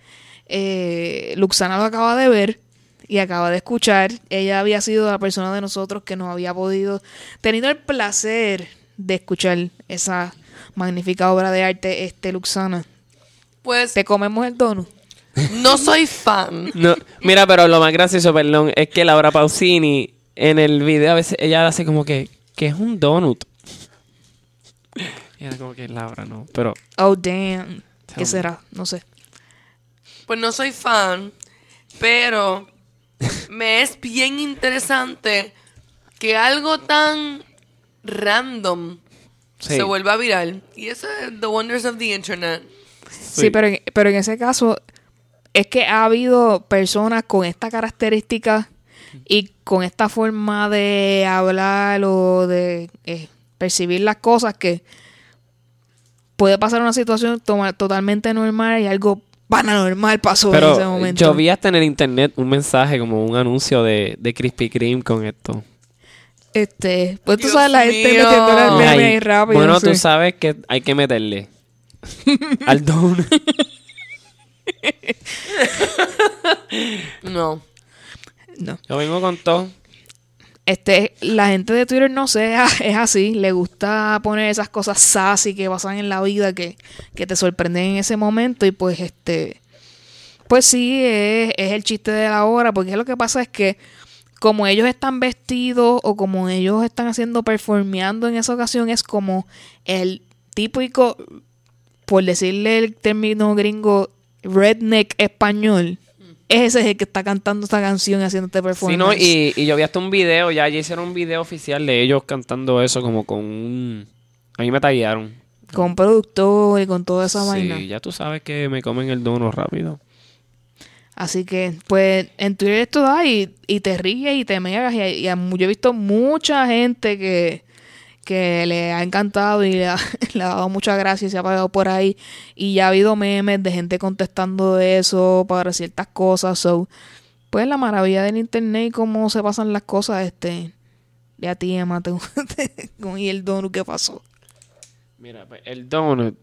eh, Luxana lo acaba de ver y acaba de escuchar. Ella había sido la persona de nosotros que nos había podido, tenido el placer de escuchar esa magnífica obra de arte, este Luxana. Pues Te comemos el donut. no soy fan. No, mira, pero lo más gracioso, perdón, es que Laura Pausini en el video a veces ella hace como que, que es un donut. Y era como que Laura, no. Pero Oh, damn. ¿Qué me. será? No sé. Pues no soy fan, pero me es bien interesante que algo tan random Sí. se vuelva viral. Y eso es The Wonders of the Internet. Sí, pero, en, pero en ese caso es que ha habido personas con esta característica y con esta forma de hablar o de eh, percibir las cosas que puede pasar una situación toma- totalmente normal y algo paranormal pasó en ese Pero momento. yo vi hasta en el internet un mensaje, como un anuncio de, de Krispy Kreme con esto. Este, pues tú Dios sabes la gente mío. metiendo el ahí- rápido. bueno, sí. tú sabes que hay que meterle al don. *laughs* No. No. Yo vengo con todo. Este, la gente de Twitter no sé, *laughs* es así, le gusta poner esas cosas sassy que pasan en la vida que, que te sorprenden en ese momento y pues este, pues sí, es, es el chiste de la hora, porque lo que pasa es que como ellos están vestidos o como ellos están haciendo performeando en esa ocasión es como el típico, por decirle el término gringo, redneck español. Ese es el que está cantando esta canción y haciendo este Sí, performance. no, y, y yo vi hasta un video, ya, ya hicieron un video oficial de ellos cantando eso como con un... A mí me tallaron. con productor y con toda esa vaina. Sí, ya tú sabes que me comen el dono rápido. Así que, pues, en Twitter esto da y, y te ríes y te megas. Y, y yo he visto mucha gente que, que le ha encantado y le ha, *laughs* dado muchas gracias y se ha pagado por ahí. Y ya ha habido memes de gente contestando de eso para ciertas cosas. So, pues la maravilla del internet y cómo se pasan las cosas, este. De a ti, Emma, te- *laughs* con y el donut que pasó. Mira, pues, el donut,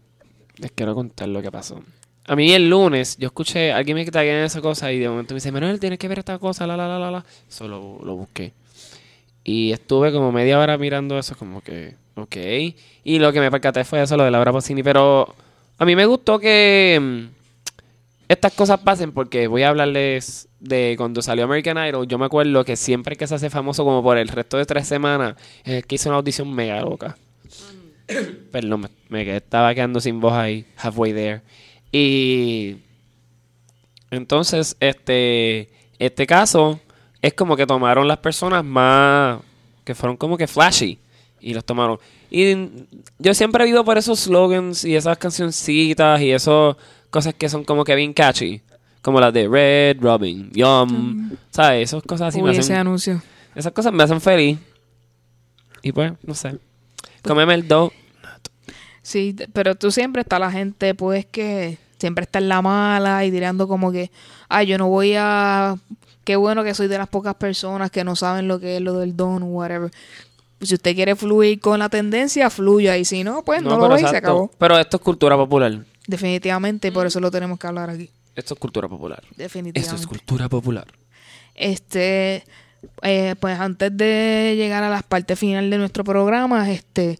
les quiero contar lo que pasó. A mí el lunes, yo escuché, alguien me tagué en esa cosa y de momento me dice, Manuel, tienes que ver esta cosa, la, la, la, la, la. Solo lo busqué. Y estuve como media hora mirando eso, como que, ok. Y lo que me percaté fue eso, lo de Laura Pausini. Pero a mí me gustó que mm, estas cosas pasen porque voy a hablarles de cuando salió American Idol. Yo me acuerdo que siempre que se hace famoso como por el resto de tres semanas, es que hizo una audición mega loca. *coughs* Perdón, me, me estaba quedando sin voz ahí, halfway there. Y entonces, este, este caso es como que tomaron las personas más, que fueron como que flashy, y los tomaron. Y yo siempre he ido por esos slogans y esas cancioncitas y esas cosas que son como que bien catchy. Como las de Red, Robin, Yum, ¿sabes? Esas cosas así me Uy, ese hacen, anuncio. esas cosas me hacen feliz. Y pues, no sé. Cómeme el do. Sí, pero tú siempre está la gente, pues, que siempre está en la mala y tirando como que, ay, yo no voy a... Qué bueno que soy de las pocas personas que no saben lo que es lo del don o whatever. Si usted quiere fluir con la tendencia, fluya. Y si no, pues no, lo ve y se acabó. Pero esto es cultura popular. Definitivamente, por eso lo tenemos que hablar aquí. Esto es cultura popular. Definitivamente. Esto es cultura popular. Este, eh, pues antes de llegar a las partes finales de nuestro programa, este,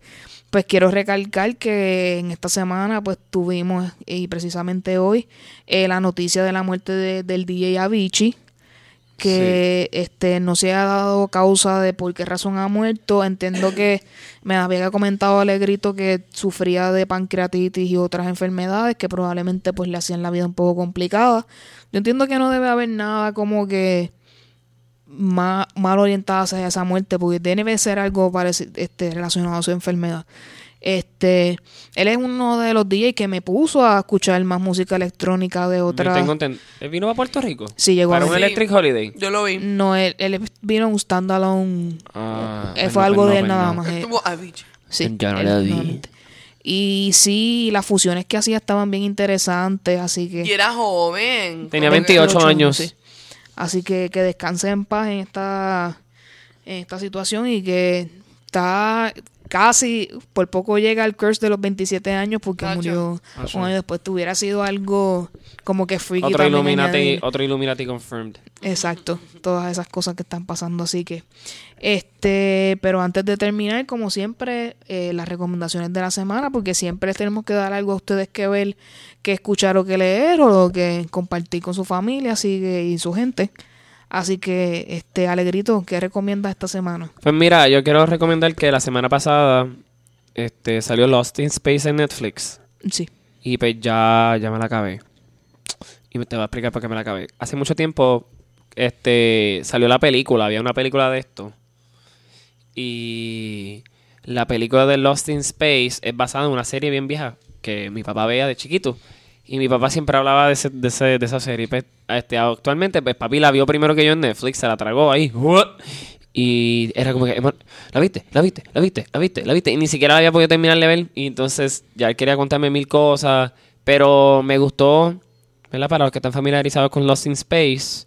pues quiero recalcar que en esta semana, pues tuvimos, y precisamente hoy, eh, la noticia de la muerte de- del DJ Avicii, que este no se ha dado causa de por qué razón ha muerto. Entiendo que me había comentado Alegrito que sufría de pancreatitis y otras enfermedades que probablemente pues le hacían la vida un poco complicada. Yo entiendo que no debe haber nada como que más, mal orientada hacia esa muerte porque debe ser algo pareci- este, relacionado a su enfermedad. Este, él es uno de los DJs que me puso a escuchar más música electrónica de otra. Tengo ¿Él vino a Puerto Rico? Sí, llegó Para a un venir. Electric Holiday. Yo lo vi. No, él, él vino en un standalone. Ah, Eh, pues fue no, algo pues de él pues nada más. eh. Estuvo Avicii. Sí, Ya no él la vi. Y sí, las fusiones que hacía estaban bien interesantes, así que... Y era joven. Tenía Como que- 28 años. sí. Así que que descanse en paz en esta, en esta situación y que está casi, por poco llega al curse de los 27 años porque Cacho. murió Cacho. un año después. Tuviera sido algo como que freaky Otro Illuminati, otro Illuminati confirmed. Exacto, todas esas cosas que están pasando, así que este, pero antes de terminar, como siempre, eh, las recomendaciones de la semana, porque siempre tenemos que dar algo a ustedes que ver, que escuchar o que leer o que compartir con su familia, así que y su gente. Así que, este, Alegrito, ¿qué recomiendas esta semana? Pues mira, yo quiero recomendar que la semana pasada este, salió Lost in Space en Netflix. Sí. Y pues ya, ya me la acabé. Y te voy a explicar por qué me la acabé. Hace mucho tiempo este, salió la película, había una película de esto. Y la película de Lost in Space es basada en una serie bien vieja que mi papá veía de chiquito. Y mi papá siempre hablaba de, ese- de, ese- de esa serie. Pues, este, actualmente, pues papi la vio primero que yo en Netflix, se la tragó ahí. Y era como que, "Emma, ¿la viste? ¿La viste? ¿La viste? ¿La viste? ¿La viste? Y ni siquiera había podido terminar de ver. Y entonces ya él quería contarme mil cosas. Pero me gustó, ¿verdad? Para los que están familiarizados con Lost in Space,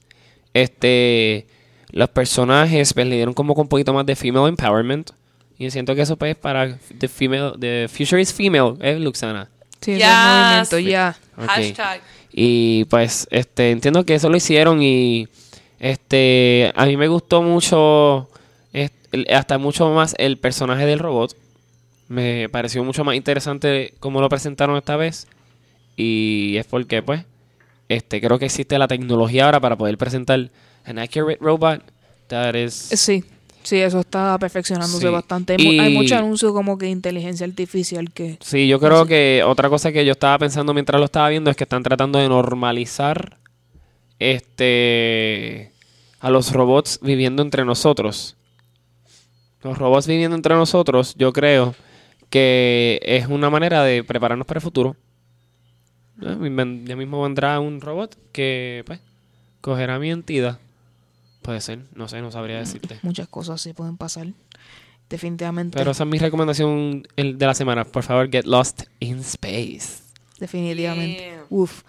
este, los personajes pues, le dieron como un poquito más de female empowerment. Y siento que eso pues para the female, the future is female, es Luxana. Sí, ese Yes. movimiento ya. Hashtag. Y pues, este, entiendo que eso lo hicieron y este, a mí me gustó mucho, hasta mucho más el personaje del robot. Me pareció mucho más interesante cómo lo presentaron esta vez. Y es porque, pues, este, creo que existe la tecnología ahora para poder presentar an accurate robot that is... Sí, sí, eso está perfeccionándose Sí. bastante. Hay, mucho anuncio como que inteligencia artificial que... Sí, yo creo que otra cosa que yo estaba pensando mientras lo estaba viendo es que están tratando de normalizar este a los robots viviendo entre nosotros. Los robots viviendo entre nosotros, yo creo que es una manera de prepararnos para el futuro. Ven- Ya mismo vendrá un robot que pues cogerá mi entidad. Puede ser, no sé, no sabría decirte. Muchas cosas sí pueden pasar. Definitivamente. Pero esa es mi recomendación el de la semana. Por favor, get lost in space. definitivamente. Yeah. Uf.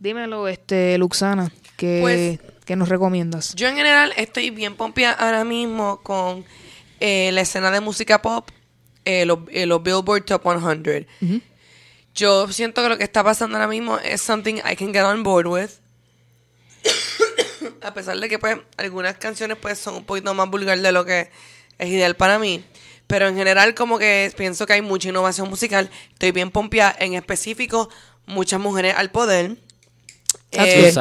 Dímelo, este, Luxana, ¿qué, Pues- qué nos recomiendas? Yo en general estoy bien pompia ahora mismo con eh, la escena de música pop, eh, los, eh, los Billboard Top 100. Ujú. Yo siento que lo que está pasando ahora mismo es something I can get on board with. A pesar de que pues algunas canciones pues son un poquito más vulgar de lo que es ideal para mí. Pero en general como que pienso que hay mucha innovación musical. Estoy bien pompia en específico. Muchas mujeres al poder. Eh,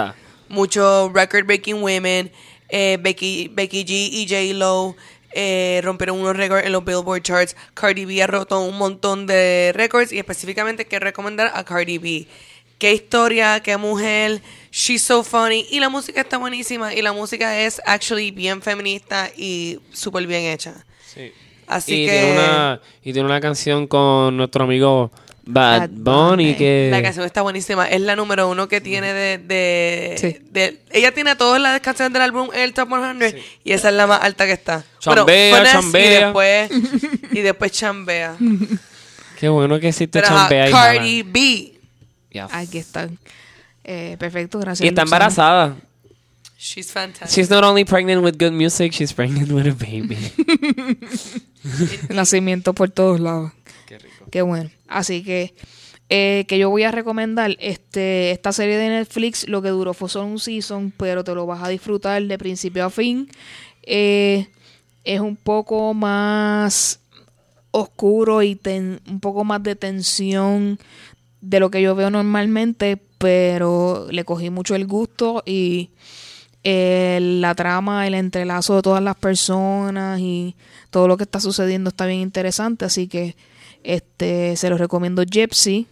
muchos record breaking women, eh, Becky, Becky G y J Lo eh, rompieron unos récords en los Billboard charts. Cardi B ha roto un montón de récords y específicamente quiero recomendar a Cardi B. Qué historia, qué mujer, she's so funny y la música está buenísima y la música es actually bien feminista y súper bien hecha. Sí. Así y, que tiene una, y tiene una canción con nuestro amigo Bad Bad Bunny Bunny. que... la canción está buenísima. Es la número uno que tiene de... de, Sí. de- ella tiene todas las canciones del álbum en el top 100 y esa es la más alta que está. Chambea, chambea. Y después, *laughs* y después chambea. Qué bueno que existe Pero Chambea y Cardi. B. Yeah. Aquí están. Eh, perfecto, gracias. Y está Luxana. embarazada. She's fantastic. She's not only pregnant with good music, she's pregnant with a baby. *laughs* Nacimiento por todos lados. Qué rico. Qué bueno. Así que, eh, que yo voy a recomendar este esta serie de Netflix. Lo que duró fue solo un season, pero te lo vas a disfrutar de principio a fin. Eh, es un poco más oscuro y ten- un poco más de tensión de lo que yo veo normalmente, pero le cogí mucho el gusto y eh, la trama, el entrelazo de todas las personas y todo lo que está sucediendo está bien interesante, así que este se los recomiendo Gypsy.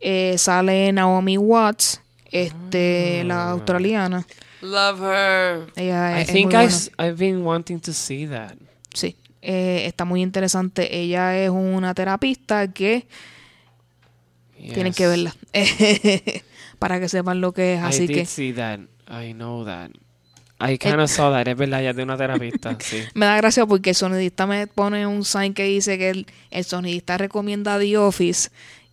Eh, sale Naomi Watts, este la australiana. Love her. Ella I es think I I've been wanting to see that. Sí, eh, está muy interesante. Ella es una terapista que tienen que verla *laughs* para que sepan lo que es. I Así did que see that. I know that. I kind of saw that. Es *laughs* verdad, ya de una terapista, sí. me da gracia porque el sonidista me pone un sign que dice que el, el sonidista recomienda The Office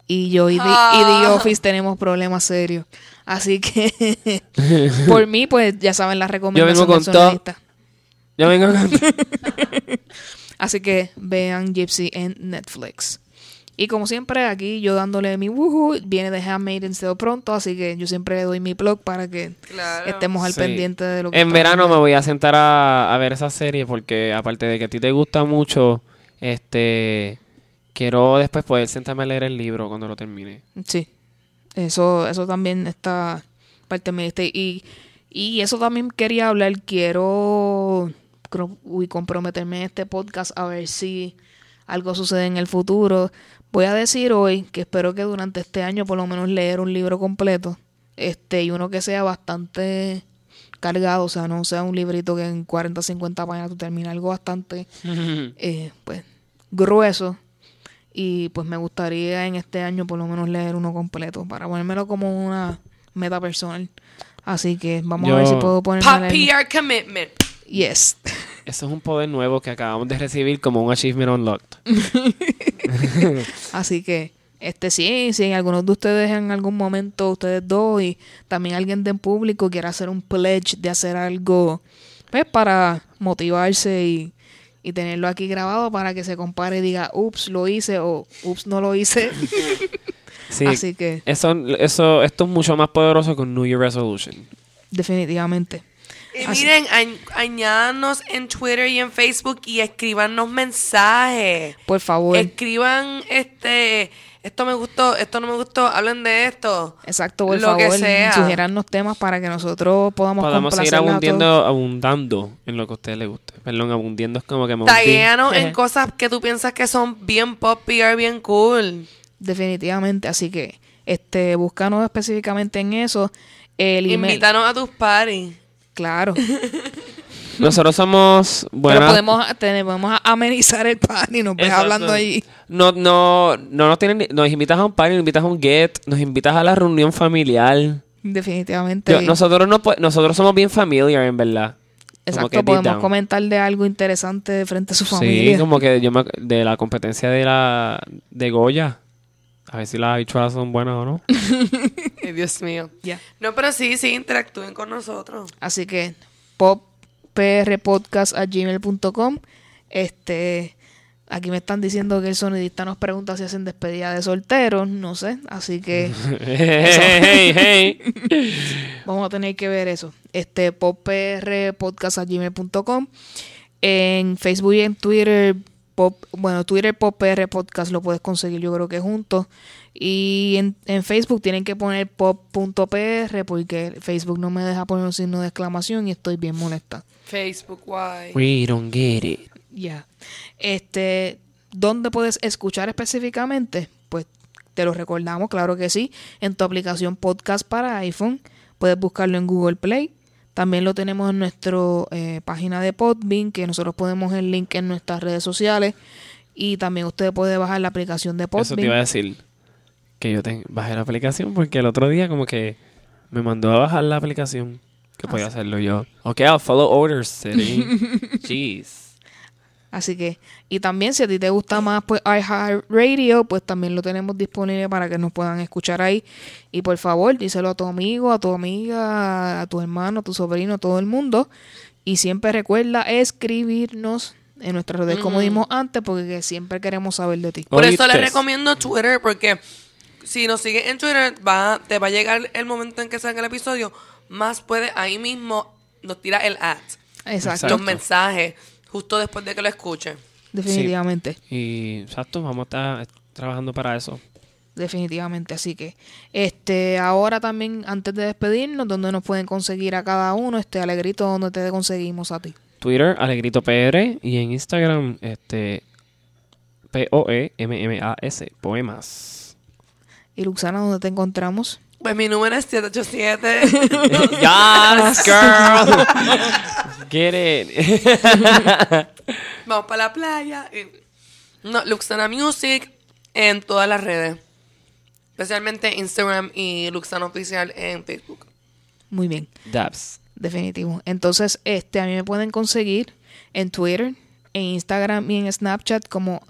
y yo y The, y The Ah. Office tenemos problemas serios. Así que *laughs* por mí, pues ya saben la recomendación con del sonidista. Yo vengo con... Así que vean Gypsy en Netflix. Y como siempre, aquí yo dándole mi woohoo, viene de Handmaid's Tale pronto, así que yo siempre doy mi blog para que Claro. estemos al Sí. pendiente de lo que En verano me voy a sentar a, a ver esa serie porque aparte de que a ti te gusta mucho, este quiero después poder sentarme a leer el libro cuando lo termine. Sí, eso, eso también está parte de mi lista. Y, y eso también quería hablar. Quiero uy, comprometerme en este podcast a ver si algo sucede en el futuro. Voy a decir hoy que espero que durante este año por lo menos leer un libro completo. Este, y uno que sea bastante cargado, o sea, no sea un librito que en 40 50 páginas tú terminas algo bastante *laughs* eh, pues grueso Y pues me gustaría en este año por lo menos leer uno completo para ponérmelo como una meta personal. Así que vamos a ver si puedo Pop leer- PR commitment. Yes. *laughs* Eso es un poder nuevo que acabamos de recibir como un achievement unlocked. *laughs* Así que, este sí, si algunos de ustedes en algún momento, ustedes dos y también alguien de en público quiera hacer un pledge de hacer algo, pues para motivarse y, y tenerlo aquí grabado para que se compare y diga, ups, lo hice o ups, no lo hice. *laughs* Sí. Así que, Eso, eso, esto es mucho más poderoso que un New Year Resolution. definitivamente. Y Así- miren, añ- añádanos en Twitter y en Facebook y escríbanos mensajes. Por favor. Escriban este, esto me gustó, esto no me gustó, hablen de esto. Exacto, por lo que favor, sea. sugierannos temas para que nosotros podamos Podamos seguir abundiendo, abundando en lo que a ustedes les guste. Perdón, abundiendo es como que me. Taguéanos en cosas que tú piensas que son bien pop PR, bien cool. Definitivamente, así que este búscanos específicamente en eso. El email, Invítanos a tus parties. Claro. *laughs* Nosotros somos Pero buenas. podemos, tenemos amenizar el party, nos ves Exacto. hablando allí. No, no, no nos tienen, nos invitas a un party, nos invitas a un get, nos invitas a la reunión familiar. Definitivamente. Yo- nosotros no, nosotros somos bien familiar, en verdad. Exacto, podemos comentar de algo interesante de frente a su Sí, familia. como que yo me, de la competencia de la de Goya. A ver si las habichuelas son buenas o no. *laughs* Ay, Dios mío. Ya. No, pero sí, sí, interactúen con nosotros. Así que popprpodcast.gmail.com Este, aquí me están diciendo que el sonidista nos pregunta si hacen despedida de solteros, no sé, así que *laughs* hey, hey, hey. *laughs* vamos a tener que ver eso. Este, popprpodcast.gmail.com En Facebook y en Twitter, pop, bueno, Twitter poppr podcast lo puedes conseguir yo creo que juntos. Y en, en Facebook tienen que poner pop.pr porque Facebook no me deja poner un signo de exclamación y estoy bien molesta. Facebook, why? We don't get it. Ya. Este, ¿dónde puedes escuchar específicamente? Pues te lo recordamos, claro que sí, en tu aplicación podcast para iPhone. Puedes buscarlo en Google Play. También lo tenemos en nuestra página de Podbean, que nosotros ponemos el link en nuestras redes sociales. Y también usted puede bajar la aplicación de Eso te iba a Podbean. decir. Que yo te, bajé la aplicación porque el otro día como que me mandó a bajar la aplicación. Que podía hacerlo yo. Ok, I'll follow orders, City. *laughs* Jeez. Así que, y también si a ti te gusta más pues iHeartRadio, pues también lo tenemos disponible para que nos puedan escuchar ahí. Y por favor, díselo a tu amigo, a tu amiga, a tu hermano, a tu sobrino, a todo el mundo. Y siempre recuerda escribirnos en nuestras redes, como dimos antes, porque siempre queremos saber de ti. Por eso les recomiendo Twitter, porque si nos sigues en Twitter, va, te va a llegar el momento en que salga el episodio, más puede ahí mismo nos tira el ad, Exacto, los mensajes, justo después de que lo escuche. definitivamente. Y exacto, vamos a estar trabajando para eso. Definitivamente, así que este ahora también antes de despedirnos, donde nos pueden conseguir a cada uno, este alegrito donde te conseguimos a ti. Twitter, Alegrito PR. Y en Instagram, este. E P-O-E-M-M-A-S. Poemas. Y Luxana, ¿dónde te encontramos? Pues mi número es 787. *laughs* yes, girl. Get it. *laughs* Vamos para la playa. No, Luxana Music en todas las redes. Especialmente Instagram y Luxana Oficial en Facebook. Muy bien, Dabs. definitivo. Entonces, este a mí me pueden conseguir en Twitter, en Instagram y en Snapchat como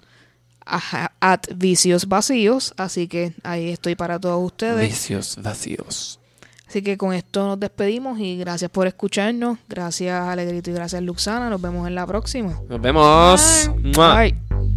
at vicios vacíos. Así que ahí estoy para todos ustedes. Vicios vacíos. Así que con esto nos despedimos y gracias por escucharnos. Gracias Alegrito y gracias Luxana. Nos vemos en la próxima. Nos vemos. Mua. Bye.